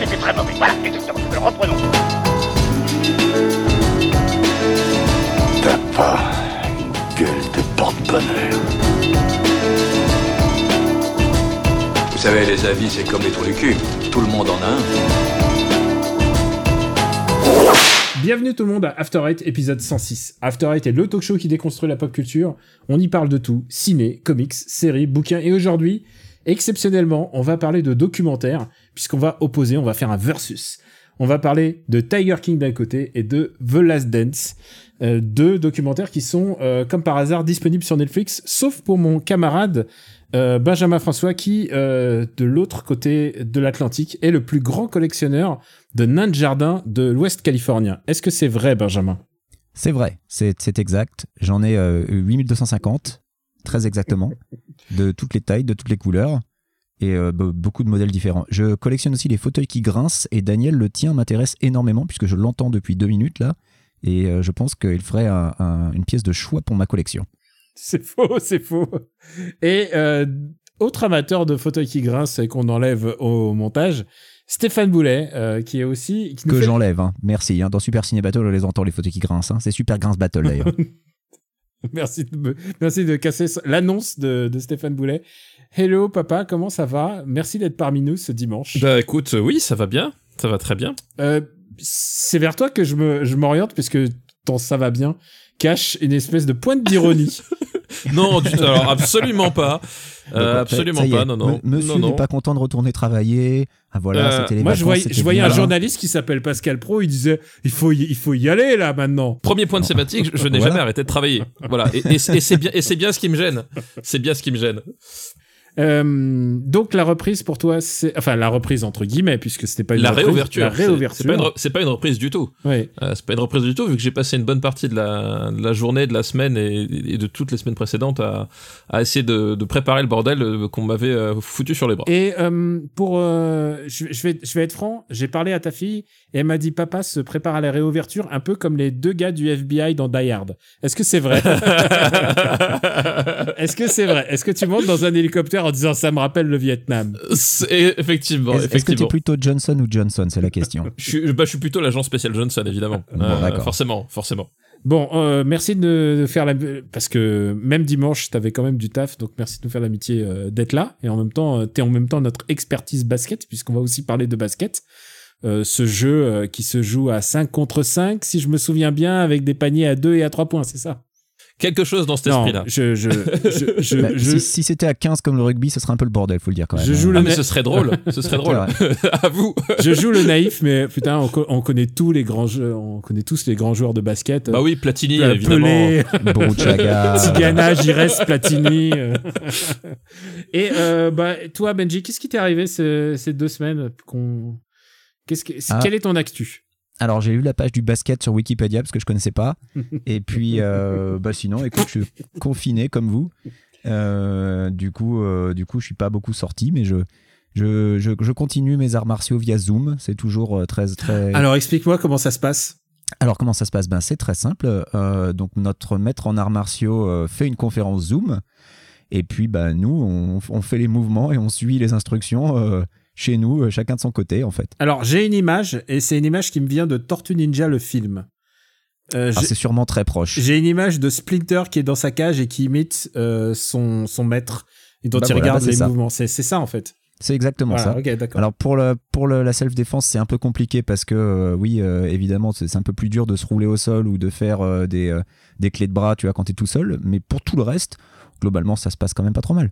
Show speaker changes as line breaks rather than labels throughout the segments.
c'était très mauvais. Voilà, exactement. Reprenons.
T'as pas une gueule de porte-bonheur.
Vous savez, les avis, c'est comme les trous du cul. Tout le monde en a un.
Bienvenue tout le monde à After Eight, épisode 106. After Eight est le talk show qui déconstruit la pop culture. On y parle de tout, ciné, comics, séries, bouquins, et aujourd'hui, exceptionnellement, on va parler de documentaires, puisqu'on va opposer, on va faire un versus. On va parler de Tiger King d'un côté et de The Last Dance, euh, deux documentaires qui sont, euh, comme par hasard, disponibles sur Netflix, sauf pour mon camarade euh, Benjamin François, qui, de l'autre côté de l'Atlantique, est le plus grand collectionneur de nains de jardin de l'Ouest californien. Est-ce que c'est vrai, Benjamin?
C'est vrai, c'est exact. J'en ai euh, 8250, très exactement, de toutes les tailles, de toutes les couleurs, et euh, be- beaucoup de modèles différents. Je collectionne aussi les fauteuils qui grincent, et Daniel, le tien m'intéresse énormément, puisque je l'entends depuis deux minutes là, et euh, je pense qu'il ferait un- un- une pièce de choix pour ma collection.
C'est faux, c'est faux. Et euh, autre amateur de fauteuils qui grincent et qu'on enlève au montage, Stéphane Boulet, euh, qui est aussi... Qui
Que
fait-
j'enlève, hein. merci. hein. Dans Super Ciné Battle, on les entend, les fauteuils qui grincent. hein. C'est Super Grince Battle d'ailleurs.
Merci de, me- merci de casser ce- l'annonce de, de Stéphane Boulet. Hello papa, comment ça va? Merci d'être parmi nous ce dimanche.
Bah écoute, oui, ça va bien, ça va très bien.
Euh, c'est vers toi que je me je m'oriente puisque ton ça va bien cache une espèce de pointe d'ironie.
Non, du tout, alors absolument pas, Euh, absolument pas, non, non.
Monsieur n'est pas content de retourner travailler. Ah voilà,
Euh,
c'était les
Moi je voyais,
c'était
je voyais un journaliste qui s'appelle Pascal Pro, il disait il faut y, il faut y aller là maintenant.
Premier point de thématique, je, je n'ai
Voilà.
jamais arrêté de travailler. Voilà, et, et c'est et c'est bien, et c'est bien ce qui me gêne. C'est bien ce qui me gêne.
Euh, donc la reprise pour toi c'est enfin la reprise entre guillemets puisque c'était pas une
La
reprise,
réouverture.
la
c'est-
réouverture.
C'est pas, pas une reprise du tout.
Ouais.
Euh, c'est pas une reprise du tout, vu que j'ai passé une bonne partie de la, de la journée, de la semaine et, et de toutes les semaines précédentes à, à essayer de, de préparer le bordel euh, qu'on m'avait euh, foutu sur les bras.
Et euh, pour, je, je vais, je vais être franc, j'ai parlé à ta fille et elle m'a dit papa se prépare à la réouverture un peu comme les deux gars du FBI dans Die Hard. Est-ce que c'est vrai? Est-ce que c'est vrai? Est-ce que tu montes dans un hélicoptère en disant ça me rappelle le Vietnam?
C'est- effectivement,
Est-ce est-ce que tu es plutôt Johnson ou Johnson C'est la question.
Je suis, bah, je suis plutôt l'agent spécial Johnson, évidemment.
Bon,
Euh,
d'accord.
forcément, forcément.
Bon, euh, merci de, de faire la parce que même dimanche t'avais quand même du taf, donc merci de nous faire l'amitié euh, d'être là et en même temps euh, t'es en même temps notre expertise basket puisqu'on va aussi parler de basket. Euh, ce jeu euh, qui se joue à 5 contre 5, si je me souviens bien, avec des paniers à 2 et à 3 points, c'est ça?
Quelque chose dans cet esprit-là.
je, je, je, je,
Bah,
je-
si si c'était à 15 comme le rugby, ce serait un peu le bordel, faut le dire quand même.
Je joue
Ah,
le
mais
na-
ce serait drôle. Ce serait drôle. à vous.
je joue le naïf, mais putain, on, co- on connaît tous les grands jeux, on connaît tous les grands joueurs de basket.
Bah oui, Platini, évidemment.
Pelé,
Boruchaga.
Tigana, Gires, Platini. euh. Et euh, bah, toi, Benji, qu'est-ce qui t'est arrivé ce- ces deux semaines qu'on... Qu'est-ce que...
Ah.
Quel est ton actu?
Alors j'ai lu la page du basket sur Wikipédia parce que je connaissais pas. Et puis euh, bah sinon, écoute, je suis confiné comme vous. Euh, du coup, euh, du coup, je suis pas beaucoup sorti, mais je je, je, je continue mes arts martiaux via Zoom. C'est toujours très très.
Alors, explique-moi comment ça se passe.
Alors comment ça se passe? Ben, C'est très simple. Donc notre maître en arts martiaux fait une conférence Zoom et puis ben, nous on, on fait les mouvements et on suit les instructions chez nous, euh, chacun de son côté en fait.
Alors, j'ai une image, et c'est une image qui me vient de Tortue Ninja, le film. Euh, j'ai-
c'est sûrement très proche.
J'ai une image de Splinter qui est dans sa cage et qui imite euh, son, son maître et dont
Bah
il
voilà,
regarde
bah
les
ça.
mouvements. C'est c'est ça en fait.
C'est exactement
Voilà,
ça. Alors pour, le, pour le- la self-défense, c'est un peu compliqué parce que euh, oui, évidemment, c'est un peu plus dur de se rouler au sol ou de faire des, des clés de bras, tu vois, quand t'es tout seul. Mais pour tout le reste, globalement, ça se passe quand même pas trop mal.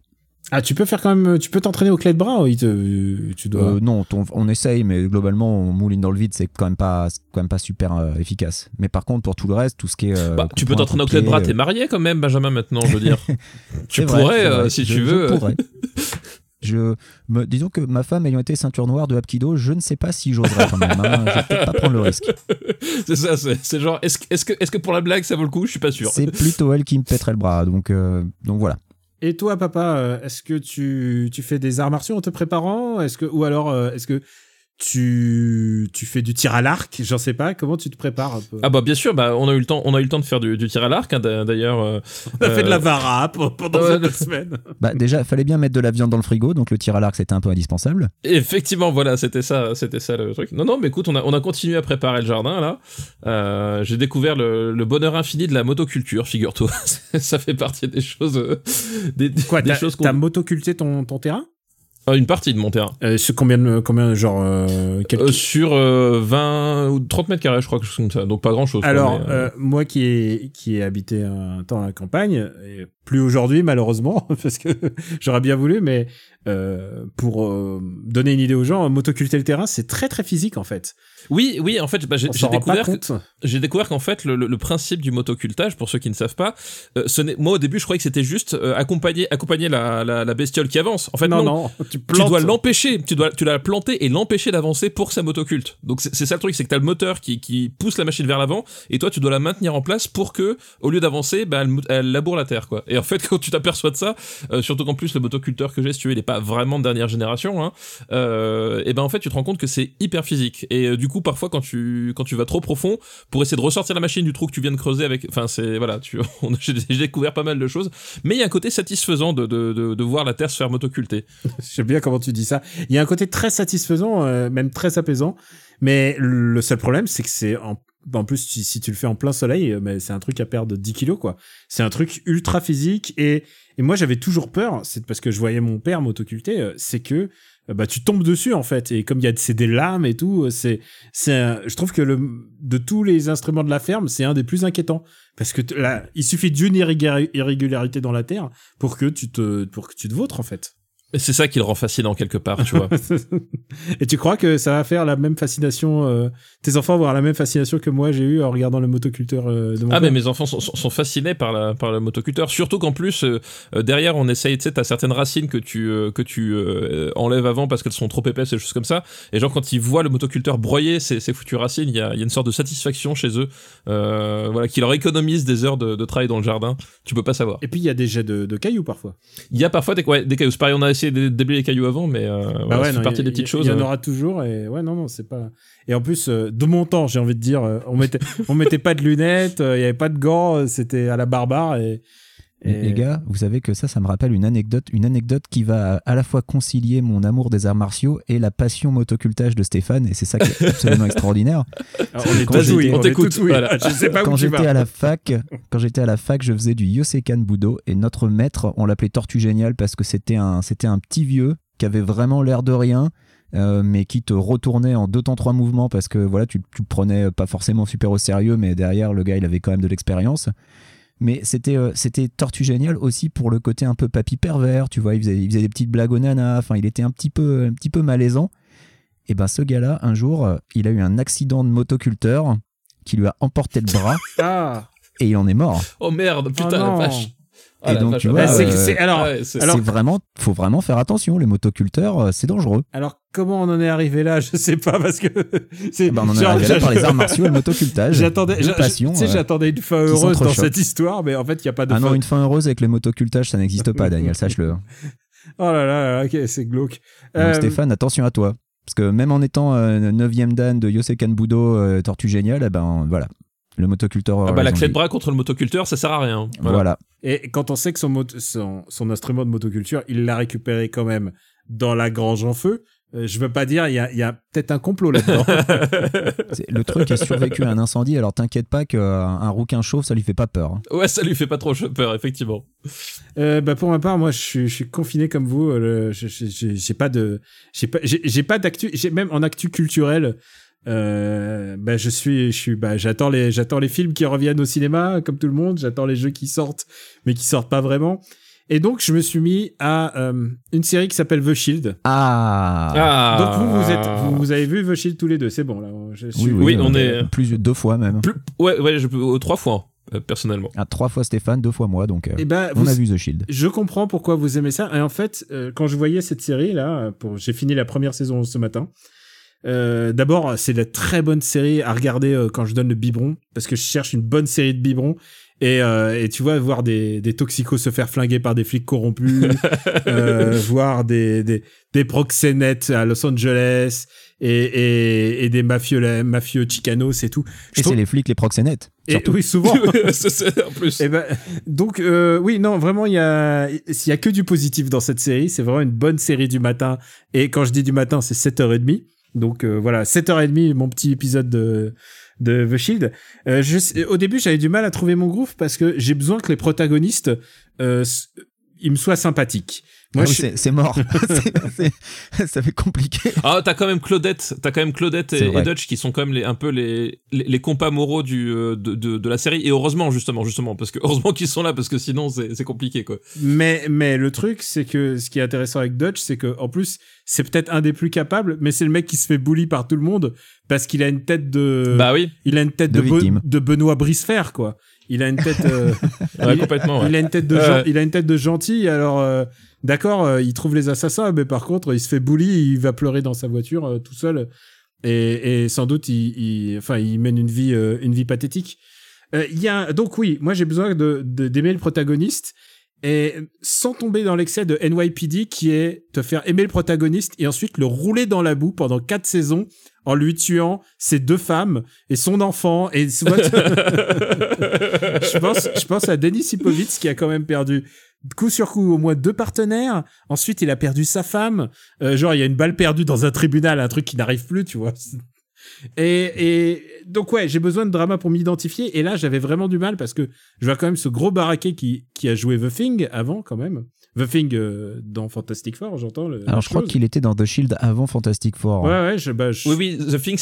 Ah, tu peux faire quand même, tu peux t'entraîner au clé de bras. te- tu dois.
Euh, non, ton- on essaye, mais globalement, on mouline dans le vide, c'est quand même pas, quand même pas super euh, efficace. Mais par contre, pour tout le reste, tout ce qui est. euh,
Bah, tu peux t'entraîner au clé de bras, t'es marié quand même, Benjamin, maintenant, je veux dire. tu
vrai,
pourrais, euh, si
Je-
tu
je
veux.
pourrais. Je me, disons que ma femme ayant été ceinture noire de Hapkido, je ne sais pas si j'oserais quand même. hein. Je vais peut-être pas prendre le risque.
c'est ça, c'est genre, est-ce que, est que, est que pour la blague ça vaut le coup? Je suis pas sûr.
C'est plutôt elle qui me pèterait le bras. Donc, euh, donc voilà.
Et toi, papa, euh, est-ce que tu, tu fais des arts martiaux en te préparant? Est-ce que ou alors euh, est-ce que tu, tu fais du tir à l'arc, j'en sais pas, comment tu te prépares un peu?
Ah bah bien sûr, bah on a eu le temps, on a eu le temps de faire du, du tir à l'arc hein, d'a- d'ailleurs. euh,
On a fait de la
euh,
vara pendant
ouais,
cette semaine.
Bah déjà, fallait bien mettre de la viande dans le frigo, donc le tir à l'arc c'était un peu indispensable.
Effectivement, voilà, c'était ça, c'était ça le truc. Non, non, mais écoute, on a, on a continué à préparer le jardin là. Euh, J'ai découvert le, le bonheur infini de la motoculture, figure-toi. ça fait partie des choses, euh, des,
Quoi,
des choses qu'on.
t'as motoculté ton, ton terrain?
Ah, une partie de mon terrain.
euh, sur combien, de- combien genre euh,
Euh, sur euh, 20 ou 30 mètres carrés, je crois que comme ça. Donc pas grand chose.
Alors, moi qui ai, qui ai habité un temps à la campagne, et plus aujourd'hui malheureusement, parce que j'aurais bien voulu, mais euh, pour euh, donner une idée aux gens, motoculter le terrain, c'est très très physique en fait.
oui, oui, en fait, bah, j'ai découvert, j'ai découvert qu'en fait, le, le- le principe du motocultage, pour ceux qui ne savent pas, euh, ce moi au début, je croyais que c'était juste accompagner, accompagner la, la, la bestiole qui avance. En fait,
non,
non.
non, tu
Tu dois l'empêcher, tu dois, tu dois la planter et l'empêcher d'avancer pour ça motoculte. Donc c'est ça le truc, c'est que t'as le moteur qui, qui pousse la machine vers l'avant et toi tu dois la maintenir en place pour que, au lieu d'avancer, bah, elle, elle laboure la terre quoi. Et en fait quand tu t'aperçois de ça, surtout qu'en plus le motoculteur que j'ai, si tu veux, il est pas vraiment de dernière génération, hein, euh, et ben en fait tu te rends compte que c'est hyper physique. Et euh, du coup parfois quand tu quand tu vas trop profond pour essayer de ressortir la machine du trou que tu viens de creuser avec, enfin c'est voilà, tu, j'ai découvert pas mal de choses, mais il y a un côté satisfaisant de, de, de, voir la terre se faire motoculter.
J'aime bien comment tu dis ça. Il y a un côté très satisfaisant, euh, même très apaisant. Mais le seul problème, c'est que c'est en, en plus, si, tu le fais en plein soleil, mais c'est un truc à perdre 10 kilos, quoi. C'est un truc ultra physique. Et, et moi, j'avais toujours peur, c'est parce que je voyais mon père m'autoculter, euh, c'est que euh, bah, tu tombes dessus, en fait. Et comme il y a c'est des lames et tout, euh, c'est, c'est je trouve que le, de tous les instruments de la ferme, c'est un des plus inquiétants. Parce que là, il suffit d'une irrégu- irrégularité dans la terre pour que tu te, pour que tu te vautres, en fait.
C'est ça qui le rend fascinant quelque part, tu vois.
Et tu crois que ça va faire la même fascination euh, Tes enfants vont avoir la même fascination que moi j'ai eu en regardant le motoculteur euh, de mon
Ah
père?
mais mes enfants sont, sont- sont fascinés par la par le motoculteur, surtout qu'en plus euh, derrière on essaye, tu sais, t'as certaines racines que tu que tu enlèves avant parce qu'elles sont trop épaisses et des choses comme ça. Et genre quand ils voient le motoculteur broyer ces, ces foutues racines, il y a, il y a une sorte de satisfaction chez eux, voilà, qui leur économise des heures de, de travail dans le jardin. Tu peux pas savoir.
Et puis il y a des jets de, de cailloux parfois.
Il y a parfois des, ouais, des cailloux. C'est pareil, on a essayé de déblayer les cailloux avant, mais euh, voilà,
Bah ouais, non,
partie des petites
y-
choses.
Il y en aura toujours et ouais non non c'est pas. Et en plus euh, de mon temps j'ai envie de dire euh, on mettait on mettait pas de lunettes, euh, il y avait pas de gants, euh, c'était à la barbare et.
Et Les gars, vous savez que ça, ça me rappelle une anecdote, une anecdote qui va à la fois concilier mon amour des arts martiaux et la passion motocultage de Stéphane, et c'est ça qui est absolument extraordinaire.
Alors, on est
quand
on t'écoute, voilà.
Je sais pas
quand j'étais à la fac, quand j'étais à la fac, je faisais du Yosekan Budo et notre maître, on l'appelait Tortue Génial parce que c'était un, c'était un petit vieux qui avait vraiment l'air de rien, euh, mais qui te retournait en deux temps trois mouvements parce que voilà, tu, tu prenais pas forcément super au sérieux, mais derrière le gars, il avait quand même de l'expérience. Mais c'était euh, c'était Tortue Génial aussi pour le côté un peu papy pervers, tu vois, il faisait, il faisait des petites blagues aux nanas, enfin il était un petit peu, un petit peu malaisant. Et ben ce gars-là, un jour, euh, il a eu un accident de motoculteur qui lui a emporté le bras
Ah.
et il en est mort.
Oh merde, putain
Oh
la vache. Ah,
Et donc, tu vois,
Ah, c'est-
ouais.
c'est- alors
Ouais, c'est-
alors-
C'est vraiment, faut vraiment faire attention. Les motoculteurs, euh, c'est dangereux.
alors comment on en est arrivé là Je sais pas parce que c'est.
Eh ben, on en est
genre,
arrivé là par les arts martiaux et le motocultage.
J'attendais,
euh,
une fin heureuse dans cette histoire, mais en fait, il y a pas de
Ah non,
fin.
une fin heureuse avec le motocultage, ça n'existe pas, Daniel, sache-le. Donc
Oh là là, là, ok, c'est glauque. Euh,
Stéphane, attention à toi. Parce que même en étant 9ème dan de Yosekan Budo, euh, Tortue Géniale, eh ben voilà. Le motoculteur.
Ah bah la clé
de
de bras contre le motoculteur, ça sert à rien.
Voilà.
Et quand on sait que son, son, son instrument de motoculture, il l'a récupéré quand même dans la grange en feu, euh, je veux pas dire, il y a, il y a peut-être un complot là-dedans.
Le truc a survécu à un incendie, alors t'inquiète pas qu'un un rouquin chauve, ça lui fait pas peur. hein.
Ouais, ça lui fait pas trop peur, effectivement.
Euh, bah pour ma part, moi, je suis, je suis confiné comme vous. euh, J'ai j'ai pas de, j'ai pas, j'ai pas d'actu. J'ai même en actu culturel. Euh, bah je suis, je suis, bah j'attends les, j'attends les films qui reviennent au cinéma, comme tout le monde. J'attends les jeux qui sortent, mais qui sortent pas vraiment. Et donc, je me suis mis à euh, une série qui s'appelle The Shield.
Ah,
Ah.
Donc vous, vous êtes, vous, vous avez vu The Shield tous les deux, c'est bon là. Je suis-
oui, on
euh,
est-
Plus deux fois même.
Plus- Ouais, ouais, je peux euh, trois fois, euh, personnellement.
Ah, trois fois Stéphane, deux fois moi, donc euh,
Eh ben,
on
vous-
a vu The Shield.
Je comprends pourquoi vous aimez ça. Et en fait, euh, quand je voyais cette série là, pour, j'ai fini la première saison ce matin. Euh, D'abord, c'est de la très bonne série à regarder euh, quand je donne le biberon, parce que je cherche une bonne série de biberons. Et, euh, et tu vois, voir des, des toxicos se faire flinguer par des flics corrompus, euh, voir des, des, des proxénètes à Los Angeles, et, et, et des mafieux, mafieux chicanos et tout. Je
Et
trouve-
c'est les flics, les proxénètes.
et-
surtout.
oui, souvent.
En plus.
Eh ben, donc euh, oui, non, vraiment, il y a, s'il y a que du positif dans cette série, c'est vraiment une bonne série du matin. Et quand je dis du matin, c'est 7h30. Donc euh, voilà, 7h30, mon petit épisode de, de The Shield. Euh, je, au début, j'avais du mal à trouver mon groove parce que j'ai besoin que les protagonistes, euh, ils me soient sympathiques. Moi,
Ah c'est- mort. C'est- c'est- ça fait compliqué.
Ah, t'as quand même Claudette, t'as quand même Claudette et, Dutch qui sont quand même les, un peu les, les, les compas moraux du, euh, de, de, de la série. Et heureusement, justement, justement, parce que heureusement qu'ils sont là, parce que sinon c'est c'est compliqué, quoi.
Mais, mais le truc, c'est que ce qui est intéressant avec Dutch, c'est que en plus, c'est peut-être un des plus capables, mais c'est le mec qui se fait bully par tout le monde parce qu'il a une tête de.
bah oui,
il a une tête
de
de, Be- de Benoît Brisefer, quoi. Il a une tête. euh,
ouais,
il,
complètement. Ouais.
il a une tête de
Ouais,
gen-
ouais.
il a une tête de gentil. Alors, euh, d'accord, euh, il trouve les assassins, mais par contre, il se fait bully, il va pleurer dans sa voiture euh, tout seul, et, sans doute, il, enfin, il mène une vie, euh, une vie pathétique. Y a donc oui, moi j'ai besoin de de- d'aimer le protagoniste. Et sans tomber dans l'excès de NYPD qui est te faire aimer le protagoniste et ensuite le rouler dans la boue pendant quatre saisons en lui tuant ses deux femmes et son enfant et je pense je pense à Denis Sipovitz qui a quand même perdu coup sur coup au moins deux partenaires ensuite il a perdu sa femme Euh, genre il y a une balle perdue dans un tribunal un truc qui n'arrive plus tu vois et, et donc ouais, j'ai besoin de drama pour m'identifier. Et là, j'avais vraiment du mal parce que je vois quand même ce gros baraquet qui, qui a joué The Thing avant quand même. The Thing euh, dans Fantastic Four, j'entends.
Alors, je crois qu'il était dans The Shield avant Fantastic Four.
Ouais, ouais, je, bah, je-
Oui, oui, The Thing,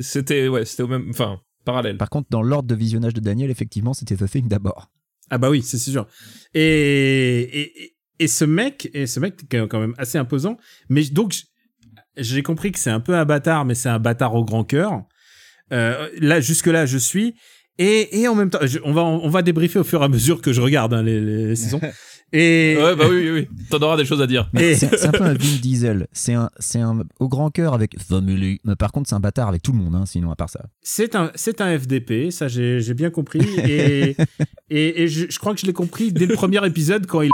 c'était ouais, c'était au même, enfin, parallèle.
Par contre, dans l'ordre de visionnage de Daniel, effectivement, c'était The Thing d'abord.
Ah bah oui, c'est sûr. Et, et, et- ce mec, et ce mec qui est quand même assez imposant. Mais donc, j'ai compris que c'est un peu un bâtard, mais c'est un bâtard au grand cœur. Euh, là, jusque là, je suis. Et, et en même temps, on va on va débriefer au fur et à mesure que je regarde hein, les, les saisons. Et,
Ouais, bah oui, oui, oui. T'en auras des choses à dire.
Mais
Et-
c'est un peu un Vin Diesel. C'est un, c'est un au grand cœur avec Family. Mais par contre, c'est un bâtard avec tout le monde, hein, sinon, à part ça.
C'est un, c'est un FDP, ça j'ai j'ai bien compris. Et, et, et je, je crois que je l'ai compris dès le premier épisode quand il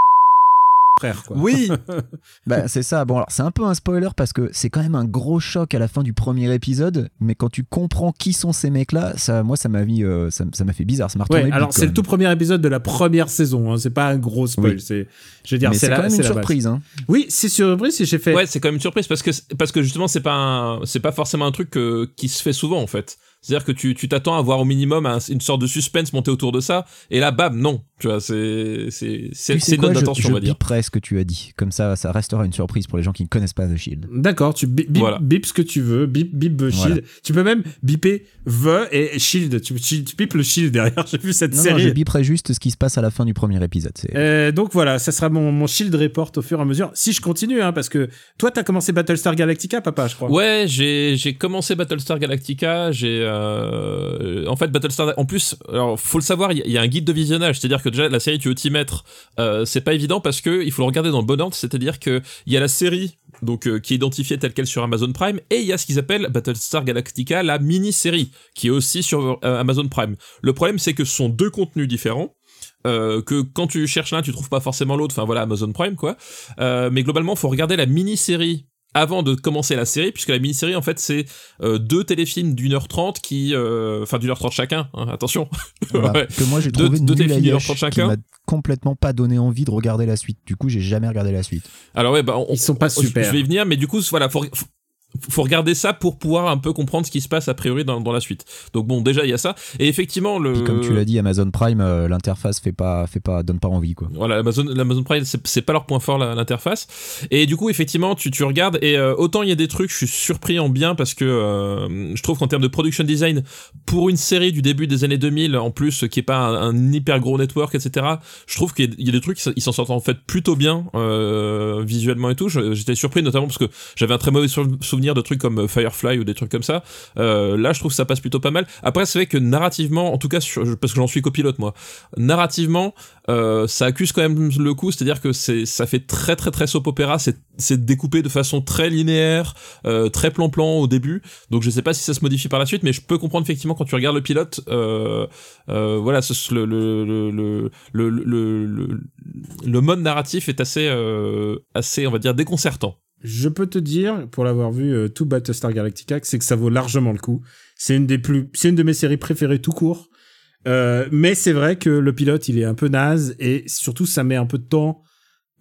frère. Quoi.
Oui.
Bah, c'est ça. Bon, alors, c'est un peu un spoiler parce que c'est quand même un gros choc à la fin du premier épisode. Mais quand tu comprends qui sont ces mecs-là, ça, moi, ça m'a mis, euh, ça, m'a fait bizarre. Ça m'a retourné
Ouais,
le
alors c'est le tout premier épisode de la première saison. Hein. C'est pas un gros spoil.
Oui.
C'est, je veux dire,
Mais
c'est
quand même
c'est
une surprise. Hein.
Oui, c'est surprise. Et j'ai fait.
Ouais, c'est quand même une surprise parce que parce que justement c'est pas un- c'est pas forcément un truc qui se fait souvent en fait. C'est-à-dire que tu tu t'attends à voir au minimum un- une sorte de suspense monter autour de ça et là bam non, tu vois, c'est c'est
je,
d'attention
je
on va dire.
biperai ce que tu as dit. Comme ça, ça restera une surprise pour les gens qui ne connaissent pas The Shield.
D'accord, tu bip, bip,
Voilà.
bip ce que tu veux, bip, bip the
Voilà.
shield. Tu peux même biper the et shield. Tu, tu, tu bipes le shield derrière. J'ai vu cette
Non, non,
série.
je biperai juste ce qui se passe à la fin du premier épisode. C'est...
Euh, donc voilà, ça sera mon, mon shield report au fur et à mesure. Si je continue, hein, parce que toi, t'as commencé Battlestar Galactica, papa, je crois.
Ouais, j'ai j'ai commencé Battlestar Galactica, j'ai euh, en fait Battlestar en plus alors faut le savoir, il y, a- un guide de visionnage, c'est-à-dire que déjà la série tu veux t'y mettre, euh, c'est pas évident parce que il faut le regarder dans le bon ordre, c'est-à-dire que il y a la série donc euh, qui est identifiée telle quelle sur Amazon Prime et il y a ce qu'ils appellent Battlestar Galactica la mini-série qui est aussi sur euh, Amazon Prime. Le problème c'est que ce sont deux contenus différents. euh, que quand tu cherches l'un, tu trouves pas forcément l'autre. Enfin voilà, Amazon Prime quoi. Euh, mais globalement, faut regarder la mini-série avant de commencer la série, puisque la mini-série, en fait, c'est euh, deux téléfilms d'une heure trente qui... euh, Enfin, d'une heure trente chacun, hein, attention.
Voilà,
Ouais.
que moi j'ai
Deux-
trouvé
deux
nul à
téléfilms
Yesh,
pour
qui
chacun.
m'a complètement pas donné envie de regarder la suite. Du coup, j'ai jamais regardé la suite.
Alors ouais, bah... On,
Ils sont pas
je-
super.
Je vais y venir, mais du coup, voilà, faut... faut- faut regarder ça pour pouvoir un peu comprendre ce qui se passe a priori dans, dans la suite. Donc bon, déjà il y a ça. Et effectivement, le
Puis comme tu l'as dit, Amazon Prime, euh, l'interface fait pas, fait pas, donne pas envie quoi.
Voilà, Amazon, l'Amazon Prime, c'est pas leur point fort l'interface. Et du coup, effectivement, tu, tu regardes et euh, autant il y a des trucs, je suis surpris en bien parce que euh, je trouve qu'en termes de production design, pour une série du début des années 2000, en plus qui est pas un, un hyper gros network, etc. Je trouve qu'il y a- il y a des trucs, ils s'en sortent en fait plutôt bien euh, visuellement et tout. J'étais surpris notamment parce que j'avais un très mauvais sou- souvenir de trucs comme Firefly ou des trucs comme ça. Euh, là, je trouve ça passe plutôt pas mal. Après, c'est vrai que narrativement, en tout cas, parce que j'en suis copilote moi, narrativement, euh, ça accuse quand même le coup, c'est-à-dire que c'est ça fait très très très soap opéra, c'est c'est découpé de façon très linéaire, euh, très plan-plan au début. Donc je sais pas si ça se modifie par la suite, mais je peux comprendre effectivement quand tu regardes le pilote, euh, euh, voilà, le, le, mode narratif est assez euh, assez on va dire déconcertant.
Je peux te dire, pour l'avoir vu euh, tout Battlestar Galactica, c'est que ça vaut largement le coup. C'est une des plus, c'est une de mes séries préférées tout court. Euh, mais c'est vrai que le pilote, il est un peu naze et surtout, ça met un peu de temps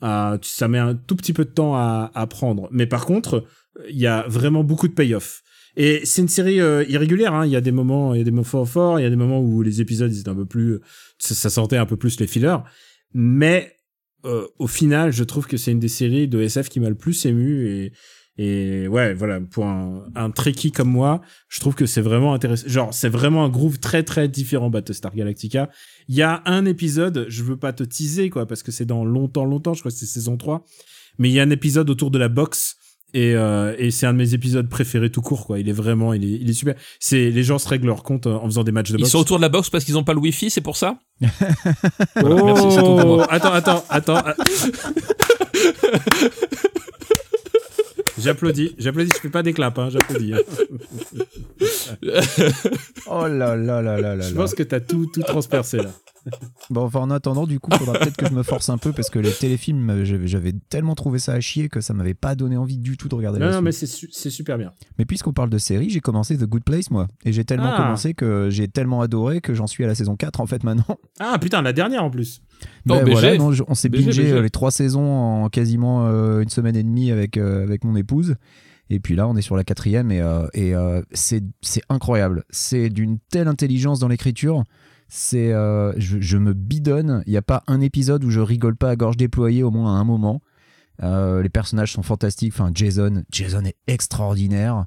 à, ça met un tout petit peu de temps à, à prendre. Mais par contre, il y a vraiment beaucoup de payoff. Et c'est une série euh, irrégulière. Hein. Il y a des moments, il y a des moments forts. Il y a des moments où les épisodes étaient un peu plus, ça, ça sentait un peu plus les fillers. Mais euh, au final, je trouve que c'est une des séries de SF qui m'a le plus ému et et ouais, voilà, pour un, un trekkie comme moi, je trouve que c'est vraiment intéressant. Genre, c'est vraiment un groove très très différent Battlestar Galactica. Il y a un épisode, je veux pas te teaser quoi, parce que c'est dans longtemps longtemps, je crois que c'est saison 3, mais il y a un épisode autour de la boxe et, euh, et c'est un de mes épisodes préférés tout court quoi. Il est vraiment, il est, il est super. C'est les gens se règlent leur compte en faisant des matchs de
Ils
boxe.
sont autour de la box parce qu'ils ont pas le wifi, c'est pour ça
Oh,
merci,
attends, attends, attends. J'applaudis, j'applaudis, je fais pas des claps, hein, j'applaudis. hein.
Oh là là là là là
Je
là.
pense que t'as tout, tout transpercé là.
Bon, enfin, en attendant, du coup, faudra peut-être que je me force un peu parce que les téléfilms, j'avais tellement trouvé ça à chier que ça m'avait pas donné envie du tout de regarder
Non,
la
non, mais c'est su- c'est super bien.
Mais puisqu'on parle de série, j'ai commencé The Good Place, moi. Et j'ai tellement
Ah.
commencé que j'ai tellement adoré que j'en suis à la saison 4 en fait maintenant.
Ah putain, la dernière en plus.
Non,
Ben
BG.
voilà, non, on s'est bingé
BG.
euh, les trois saisons en quasiment euh, une semaine et demie avec, euh, avec mon épouse. Et puis là, on est sur la quatrième et, euh, et c'est incroyable. C'est d'une telle intelligence dans l'écriture. C'est, je, je me bidonne. Il n'y a pas un épisode où je rigole pas à gorge déployée au moins à un moment. Les personnages sont fantastiques. Enfin, Jason, Jason est extraordinaire.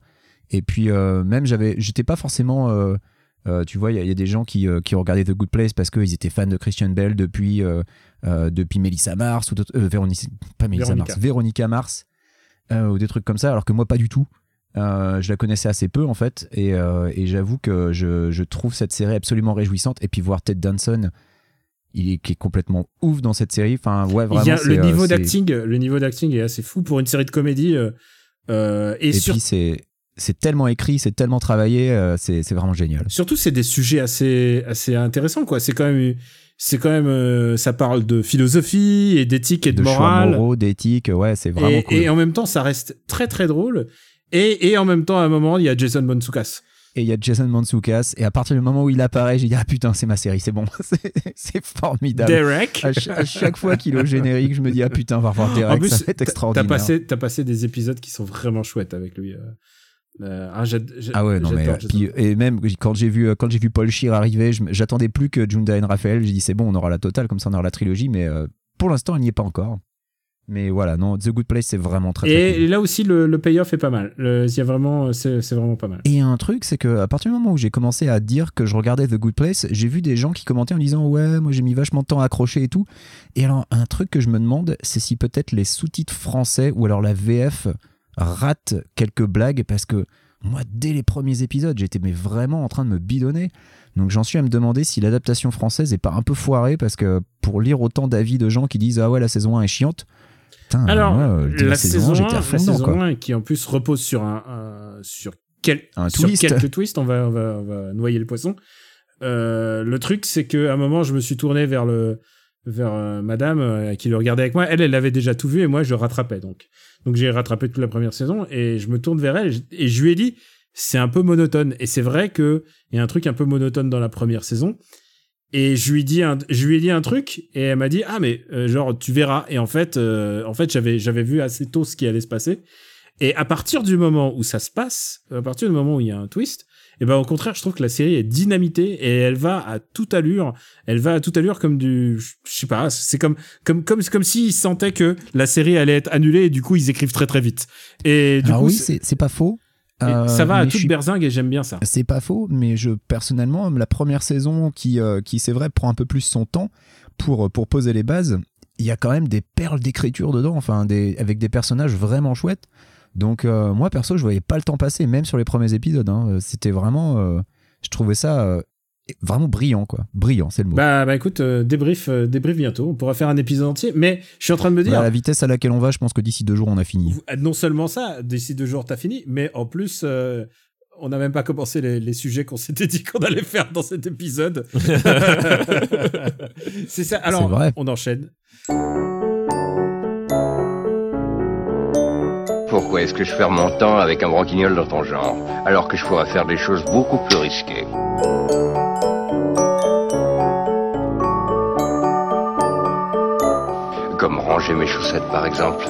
Et puis même, j'avais, j'étais pas forcément. Euh, tu vois, il y, a- il y a des gens qui, euh, qui ont regardé The Good Place parce qu'ils étaient fans de Christian Bell depuis, euh, euh, depuis Melissa Mars ou euh, Véronique, pas Melissa
Véronica.
Mars, Véronica Mars ou des trucs comme ça, alors que moi pas du tout. Je la connaissais assez peu en fait, et, et j'avoue que je, je trouve cette série absolument réjouissante. Et puis voir Ted Danson, il est, qui est complètement ouf dans cette série. Enfin, ouais, vraiment.
Il y a,
c'est,
le niveau d'acting, le niveau d'acting est assez fou pour une série de comédie. et
Et
sur-
puis c'est, c'est tellement écrit, c'est tellement travaillé, euh, c'est, vraiment génial.
surtout, c'est des sujets assez, assez intéressants, quoi. C'est quand même, c'est quand même, euh, ça parle de philosophie et d'éthique et de,
de
morale.
moraux, d'éthique, ouais, c'est vraiment
et,
cool.
et en même temps, ça reste très très drôle. Et, et en même temps, à un moment, il y a Jason Mantzoukas.
Et il y a Jason Mantzoukas, et à partir du moment où il apparaît, j'ai dit ah putain c'est ma série, c'est bon, c'est, formidable.
Derek.
À, ch- à chaque fois qu'il est au générique, je me dis ah putain on va revoir Derek,
En plus,
ça va être extraordinaire.
T'as passé, t'as passé des épisodes qui sont vraiment chouettes avec lui. Euh. Ah,
Ah ouais, non mais euh, puis, et même quand j'ai vu euh, quand j'ai vu Paul Scheer arriver, j'attendais plus que Junda et Raphaël. J'ai dit c'est bon, on aura la totale, comme ça on aura la trilogie. Mais euh, pour l'instant, elle n'y est pas encore. Mais voilà, non, The Good Place c'est vraiment très, très
Et,
cool.
là aussi, le, le payoff est pas mal. Il y a vraiment, c'est c'est vraiment pas mal.
Et un truc, c'est que à partir du moment où j'ai commencé à dire que je regardais The Good Place, j'ai vu des gens qui commentaient en disant ouais, moi j'ai mis vachement de temps à accrocher et tout. Et alors un truc que je me demande, c'est si peut-être les sous-titres français ou alors la VF ratent quelques blagues parce que moi dès les premiers épisodes, j'étais mais vraiment en train de me bidonner. Donc j'en suis à me demander si l'adaptation française est pas un peu foirée parce que pour lire autant d'avis de gens qui disent ah ouais la saison 1 est chiante. Putain,
Alors,
moi, euh, dès
la, saison 1,
j'étais à
la
dedans
saison
quoi.
1 qui en plus repose sur un, un- sur, quel,
Un
sur
twist.
quelques twists, on va, on va, on va noyer le poisson. Euh, le truc, c'est qu'à un moment, je me suis tourné vers le vers euh, madame euh, qui le regardait avec moi. Elle, elle avait déjà tout vu et moi, je rattrapais donc. Donc j'ai rattrapé toute la première saison et je me tourne vers elle et je, lui ai dit c'est un peu monotone. Et c'est vrai que il y a un truc un peu monotone dans la première saison. Et je lui je lui ai dit un truc et elle m'a dit ah mais euh, genre tu verras. Et en fait euh, en fait j'avais j'avais vu assez tôt ce qui allait se passer. Et à partir du moment où ça se passe à partir du moment où il y a un twist et ben au contraire je trouve que la série est dynamitée et elle va à toute allure elle va à toute allure comme du je sais pas c'est comme comme comme comme s'ils sentaient que la série allait être annulée et du coup ils écrivent très très vite et du
Alors
coup
oui,
c'est-
pas faux. Euh,
ça va à toute
suis
berzingue et j'aime bien ça
C'est pas faux, mais je personnellement, la première saison qui, euh, qui c'est vrai, prend un peu plus son temps pour, pour poser les bases, il y a quand même des perles d'écriture dedans, enfin, des, avec des personnages vraiment chouettes. Donc, euh, moi perso, je voyais pas le temps passer, même sur les premiers épisodes. hein. C'était vraiment. euh, je trouvais ça euh, vraiment brillant, quoi. Brillant, c'est le mot.
bah bah écoute euh, débrief euh, débrief bientôt on pourra faire un épisode entier mais je suis en train de me dire
Voilà, la vitesse à laquelle on va, je pense que d'ici deux jours, on a fini.
Non seulement ça, d'ici deux jours, t'as fini, mais en plus, euh, on n'a même pas commencé les, les sujets qu'on s'était dit qu'on allait faire dans cet épisode. c'est ça. Alors, on enchaîne.
Pourquoi est-ce que je perds mon temps avec un branquignol dans ton genre, alors que je pourrais faire des choses beaucoup plus risquées Comme ranger mes chaussettes, par exemple.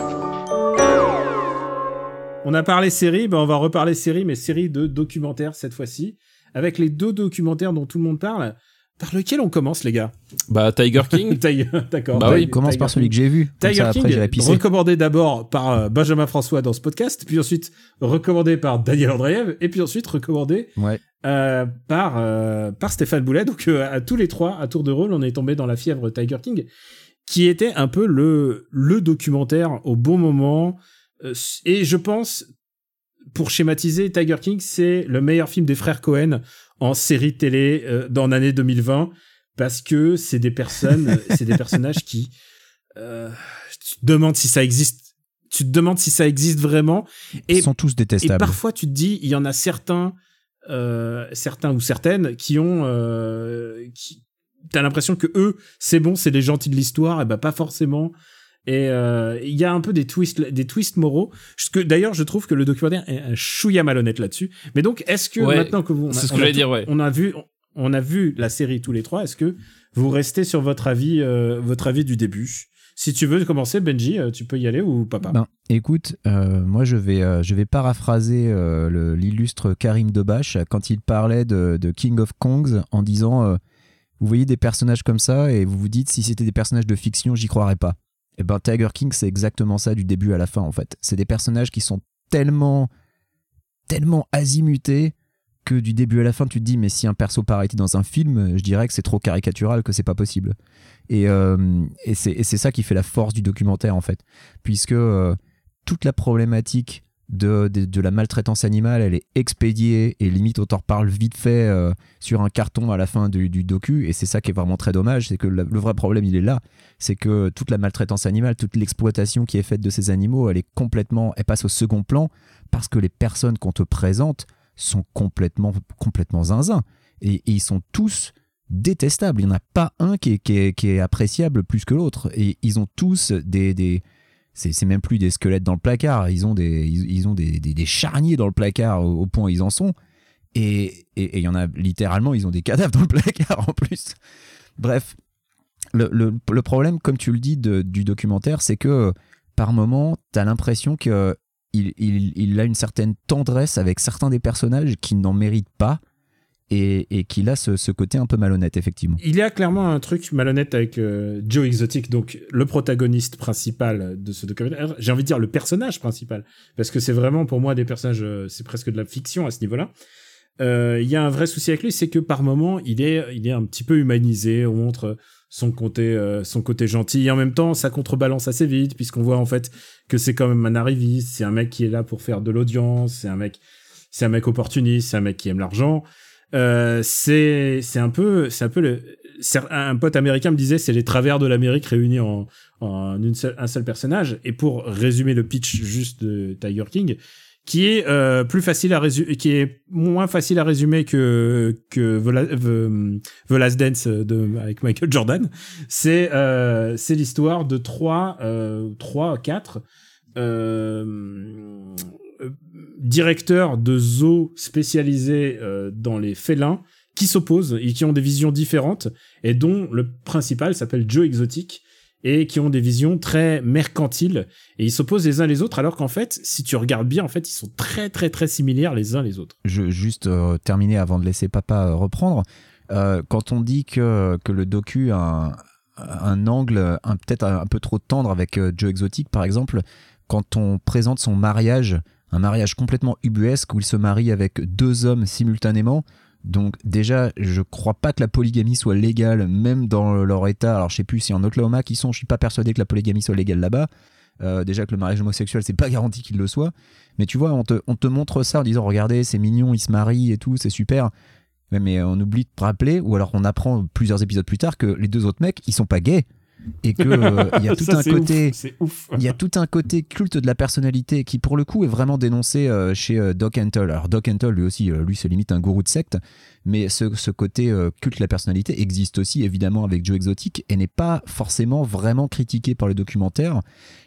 On a parlé série, ben on va reparler série, mais série de documentaires cette fois-ci, avec les deux documentaires dont tout le monde parle. Par lequel on commence, les gars
Bah, Tiger King.
Tiger- D'accord.
Bah oui,
On commence par celui que j'ai vu.
Tiger
ça, après, j'irai
King,
pisser.
recommandé d'abord par euh, Benjamin François dans ce podcast, puis ensuite recommandé par Daniel Andreev, et puis ensuite recommandé
Ouais.
euh, par, euh, par Stéphane Boulet. Donc euh, à tous les trois, à tour de rôle, on est tombé dans la fièvre Tiger King, qui était un peu le, le documentaire au bon moment. Et je pense, pour schématiser, Tiger King, c'est le meilleur film des frères Cohen en série télé euh, dans l'année 2020, parce que c'est des personnes, c'est des personnages qui... euh, tu te demandes si ça existe. Tu te demandes si ça existe vraiment. Et
Ils sont tous
et
détestables.
parfois, tu te dis, il y en a certains, euh, certains ou certaines qui ont, qui, t'as l'impression que eux, c'est bon, c'est les gentils de l'histoire, et ben pas forcément. Et euh, il y a un peu des twists, des twists moraux. D'ailleurs, je trouve que le documentaire est un chouïa malhonnête là-dessus. Mais donc, est-ce que
Ouais,
maintenant que vous, on a-
c'est ce que
on a
dire, ouais.
on a vu, on a vu la série tous les trois. Est-ce que vous restez sur votre avis, euh, votre avis du début? Si tu veux commencer, Benji, euh, tu peux y aller ou papa.
Ben, écoute, euh, moi je vais, euh, je vais paraphraser euh, le- l'illustre Karim Debache quand il parlait de, de King of Kongs en disant euh, Vous voyez des personnages comme ça et vous vous dites si c'était des personnages de fiction, j'y croirais pas. Et ben Tiger King, c'est exactement ça du début à la fin en fait. C'est des personnages qui sont tellement, tellement azimutés que du début à la fin tu te dis mais si un perso pareil était dans un film, je dirais que c'est trop caricatural, que c'est pas possible. Et, euh, c'est ça qui fait la force du documentaire en fait puisque euh, toute la problématique de, de, la maltraitance animale, elle est expédiée et limite on t'en reparle vite fait euh, sur un carton à la fin du, du docu et c'est ça qui est vraiment très dommage, c'est que le, vrai problème il est là, c'est que toute la maltraitance animale, toute l'exploitation qui est faite de ces animaux, elle est complètement, elle passe au second plan parce que les personnes qu'on te présente sont complètement, complètement zinzin et, et ils sont tous détestables. Il n'y en a pas un qui est, qui est, qui est appréciable plus que l'autre. Et ils ont tous des. des c'est même plus des squelettes dans le placard. Ils ont des, ils, ont des, des, charniers dans le placard au, point où ils en sont. Et il y en a littéralement, ils ont des cadavres dans le placard en plus. Bref, le, le, le problème, comme tu le dis, de- du documentaire, c'est que par moment, tu as l'impression que il, il, il a une certaine tendresse avec certains des personnages qui n'en méritent pas et, et qu'il a ce, côté un peu malhonnête, effectivement.
Il y a clairement un truc malhonnête avec euh, Joe Exotic, donc le protagoniste principal de ce documentaire. J'ai envie de dire le personnage principal, parce que c'est vraiment pour moi des personnages, euh, c'est presque de la fiction à ce niveau-là. Euh, Il y a un vrai souci avec lui, c'est que par moment il est, il est un petit peu humanisé. On montre son côté, son côté gentil, et en même temps ça contrebalance assez vite, puisqu'on voit en fait que c'est quand même un arriviste, c'est un mec qui est là pour faire de l'audience, c'est un mec, c'est un mec opportuniste, c'est un mec qui aime l'argent. Euh, c'est c'est un peu c'est un peu le un pote américain me disait c'est les travers de l'Amérique réunis en, en une seule- un seul personnage. Et pour résumer le pitch juste de Tiger King qui est euh, plus facile à résumer qui est moins facile à résumer que que The, La- The- The Last Dance de avec Michael Jordan c'est euh, c'est l'histoire de trois euh, trois quatre euh, directeurs de zoos spécialisés euh, dans les félins qui s'opposent et qui ont des visions différentes et dont le principal s'appelle Joe Exotic et qui ont des visions très mercantiles et ils s'opposent les uns les autres alors qu'en fait si tu regardes bien en fait ils sont très très très similaires les uns les autres.
Je juste euh, terminer avant de laisser papa euh, reprendre. Euh, quand on dit que, que le docu a un, un angle peut-être un, peu trop tendre avec Joe Exotic par exemple, quand on présente son mariage, un mariage complètement ubuesque où il se marie avec deux hommes simultanément. Donc déjà, je crois pas que la polygamie soit légale, même dans leur état. Alors je sais plus si en Oklahoma qui sont, je suis pas persuadé que la polygamie soit légale là-bas. Euh, déjà que le mariage homosexuel, c'est pas garanti qu'il le soit. Mais tu vois, on te, on te montre ça en disant, regardez, c'est mignon, ils se marient et tout, c'est super. Mais, mais on oublie de te rappeler, ou alors on apprend plusieurs épisodes plus tard que les deux autres mecs, ils sont pas gays. Et que euh, il y a tout
Ça,
un côté
ouf, C'est ouf.
il y a tout un côté culte de la personnalité qui, pour le coup, est vraiment dénoncé euh, chez euh, Doc Antle. Alors, Doc Antle, lui aussi, lui, c'est limite un gourou de secte, mais ce, ce côté culte de la personnalité existe aussi, évidemment, avec Joe Exotic et n'est pas forcément vraiment critiqué par les documentaires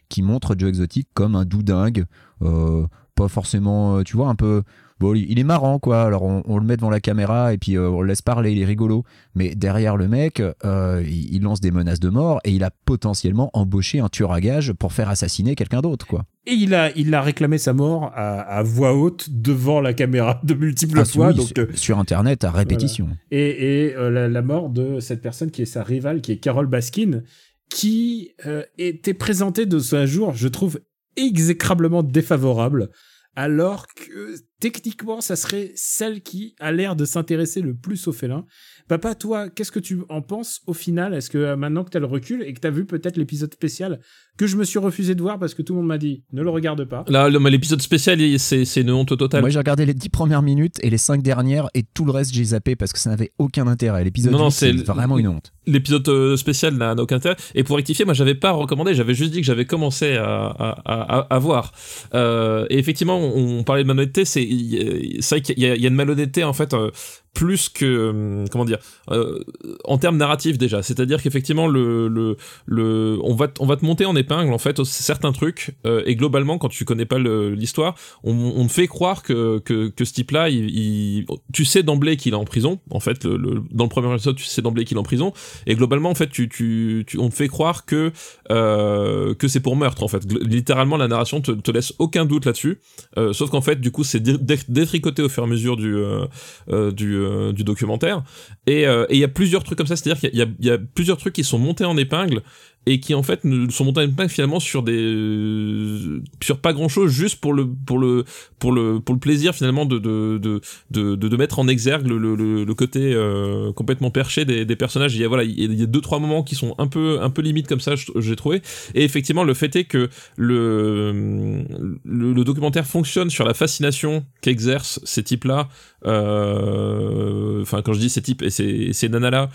qui montrent Joe Exotic comme un doudingue, pas forcément, tu vois, un peu. Bon, il est marrant, quoi. Alors, on, on le met devant la caméra et puis euh, on le laisse parler, il est rigolo. Mais derrière le mec, euh, il, il lance des menaces de mort et il a potentiellement embauché un tueur à gages pour faire assassiner quelqu'un d'autre, quoi.
Et il a, il a réclamé sa mort à, à voix haute devant la caméra de multiples
Ah,
fois.
oui,
donc,
sur-
euh,
sur Internet à répétition.
et et euh, la, la mort de cette personne qui est sa rivale, qui est Carole Baskin, qui euh, était présentée de ce jour, je trouve, exécrablement défavorable, alors que techniquement, ça serait celle qui a l'air de s'intéresser le plus aux félins. Papa, toi, qu'est-ce que tu en penses au final? Est-ce que euh, maintenant que tu as le recul et que tu as vu peut-être l'épisode spécial que je me suis refusé de voir parce que tout le monde m'a dit ne le regarde pas?
Là, l'épisode spécial, c'est une honte totale.
Moi, j'ai regardé les 10 premières minutes et les 5 dernières et tout le reste, j'ai zappé parce que ça n'avait aucun intérêt. L'épisode
Non, non,
8,
c'est
vraiment une honte.
L'épisode euh, spécial n'a aucun intérêt. Et pour rectifier, moi, j'avais pas recommandé, j'avais juste dit que j'avais commencé à, à, à, à voir. Euh, et effectivement, on, parlait de malhonnêteté, c'est vrai qu'il y, a- une malhonnêteté, en fait, euh, plus que, hum, comment dire, euh, en termes narratifs déjà. C'est-à-dire qu'effectivement, le, le, le, on, va, on va te monter en épingle, en fait, certains trucs. euh, et globalement, quand tu connais pas l'histoire, on, on te fait croire que, que, que ce type-là, il, il- tu sais d'emblée qu'il est en prison. En fait, le, le- dans le premier épisode, tu sais d'emblée qu'il est en prison. Et globalement, en fait, tu, tu, on te fait croire que, euh, que c'est pour meurtre, en fait. Littéralement, la narration te, te laisse aucun doute là-dessus. Euh, sauf qu'en fait, du coup, c'est dé- dé- détricoté au fur et à mesure du, euh, du, documentaire. Et il y a plusieurs trucs comme ça, c'est-à-dire qu'il y a plusieurs trucs qui sont montés en épingle et qui en fait ne sont montés en épingle finalement sur des euh, sur pas grand chose juste pour le pour le pour le pour le plaisir finalement de de de de, de, mettre en exergue le, le, le, côté euh, complètement perché des, des personnages. Il y a voilà il y a- deux trois moments qui sont un peu un peu limite comme ça j'ai trouvé. Et effectivement le fait est que le le, documentaire fonctionne sur la fascination qu'exercent ces types là enfin quand je dis ces types et ces, ces nanas là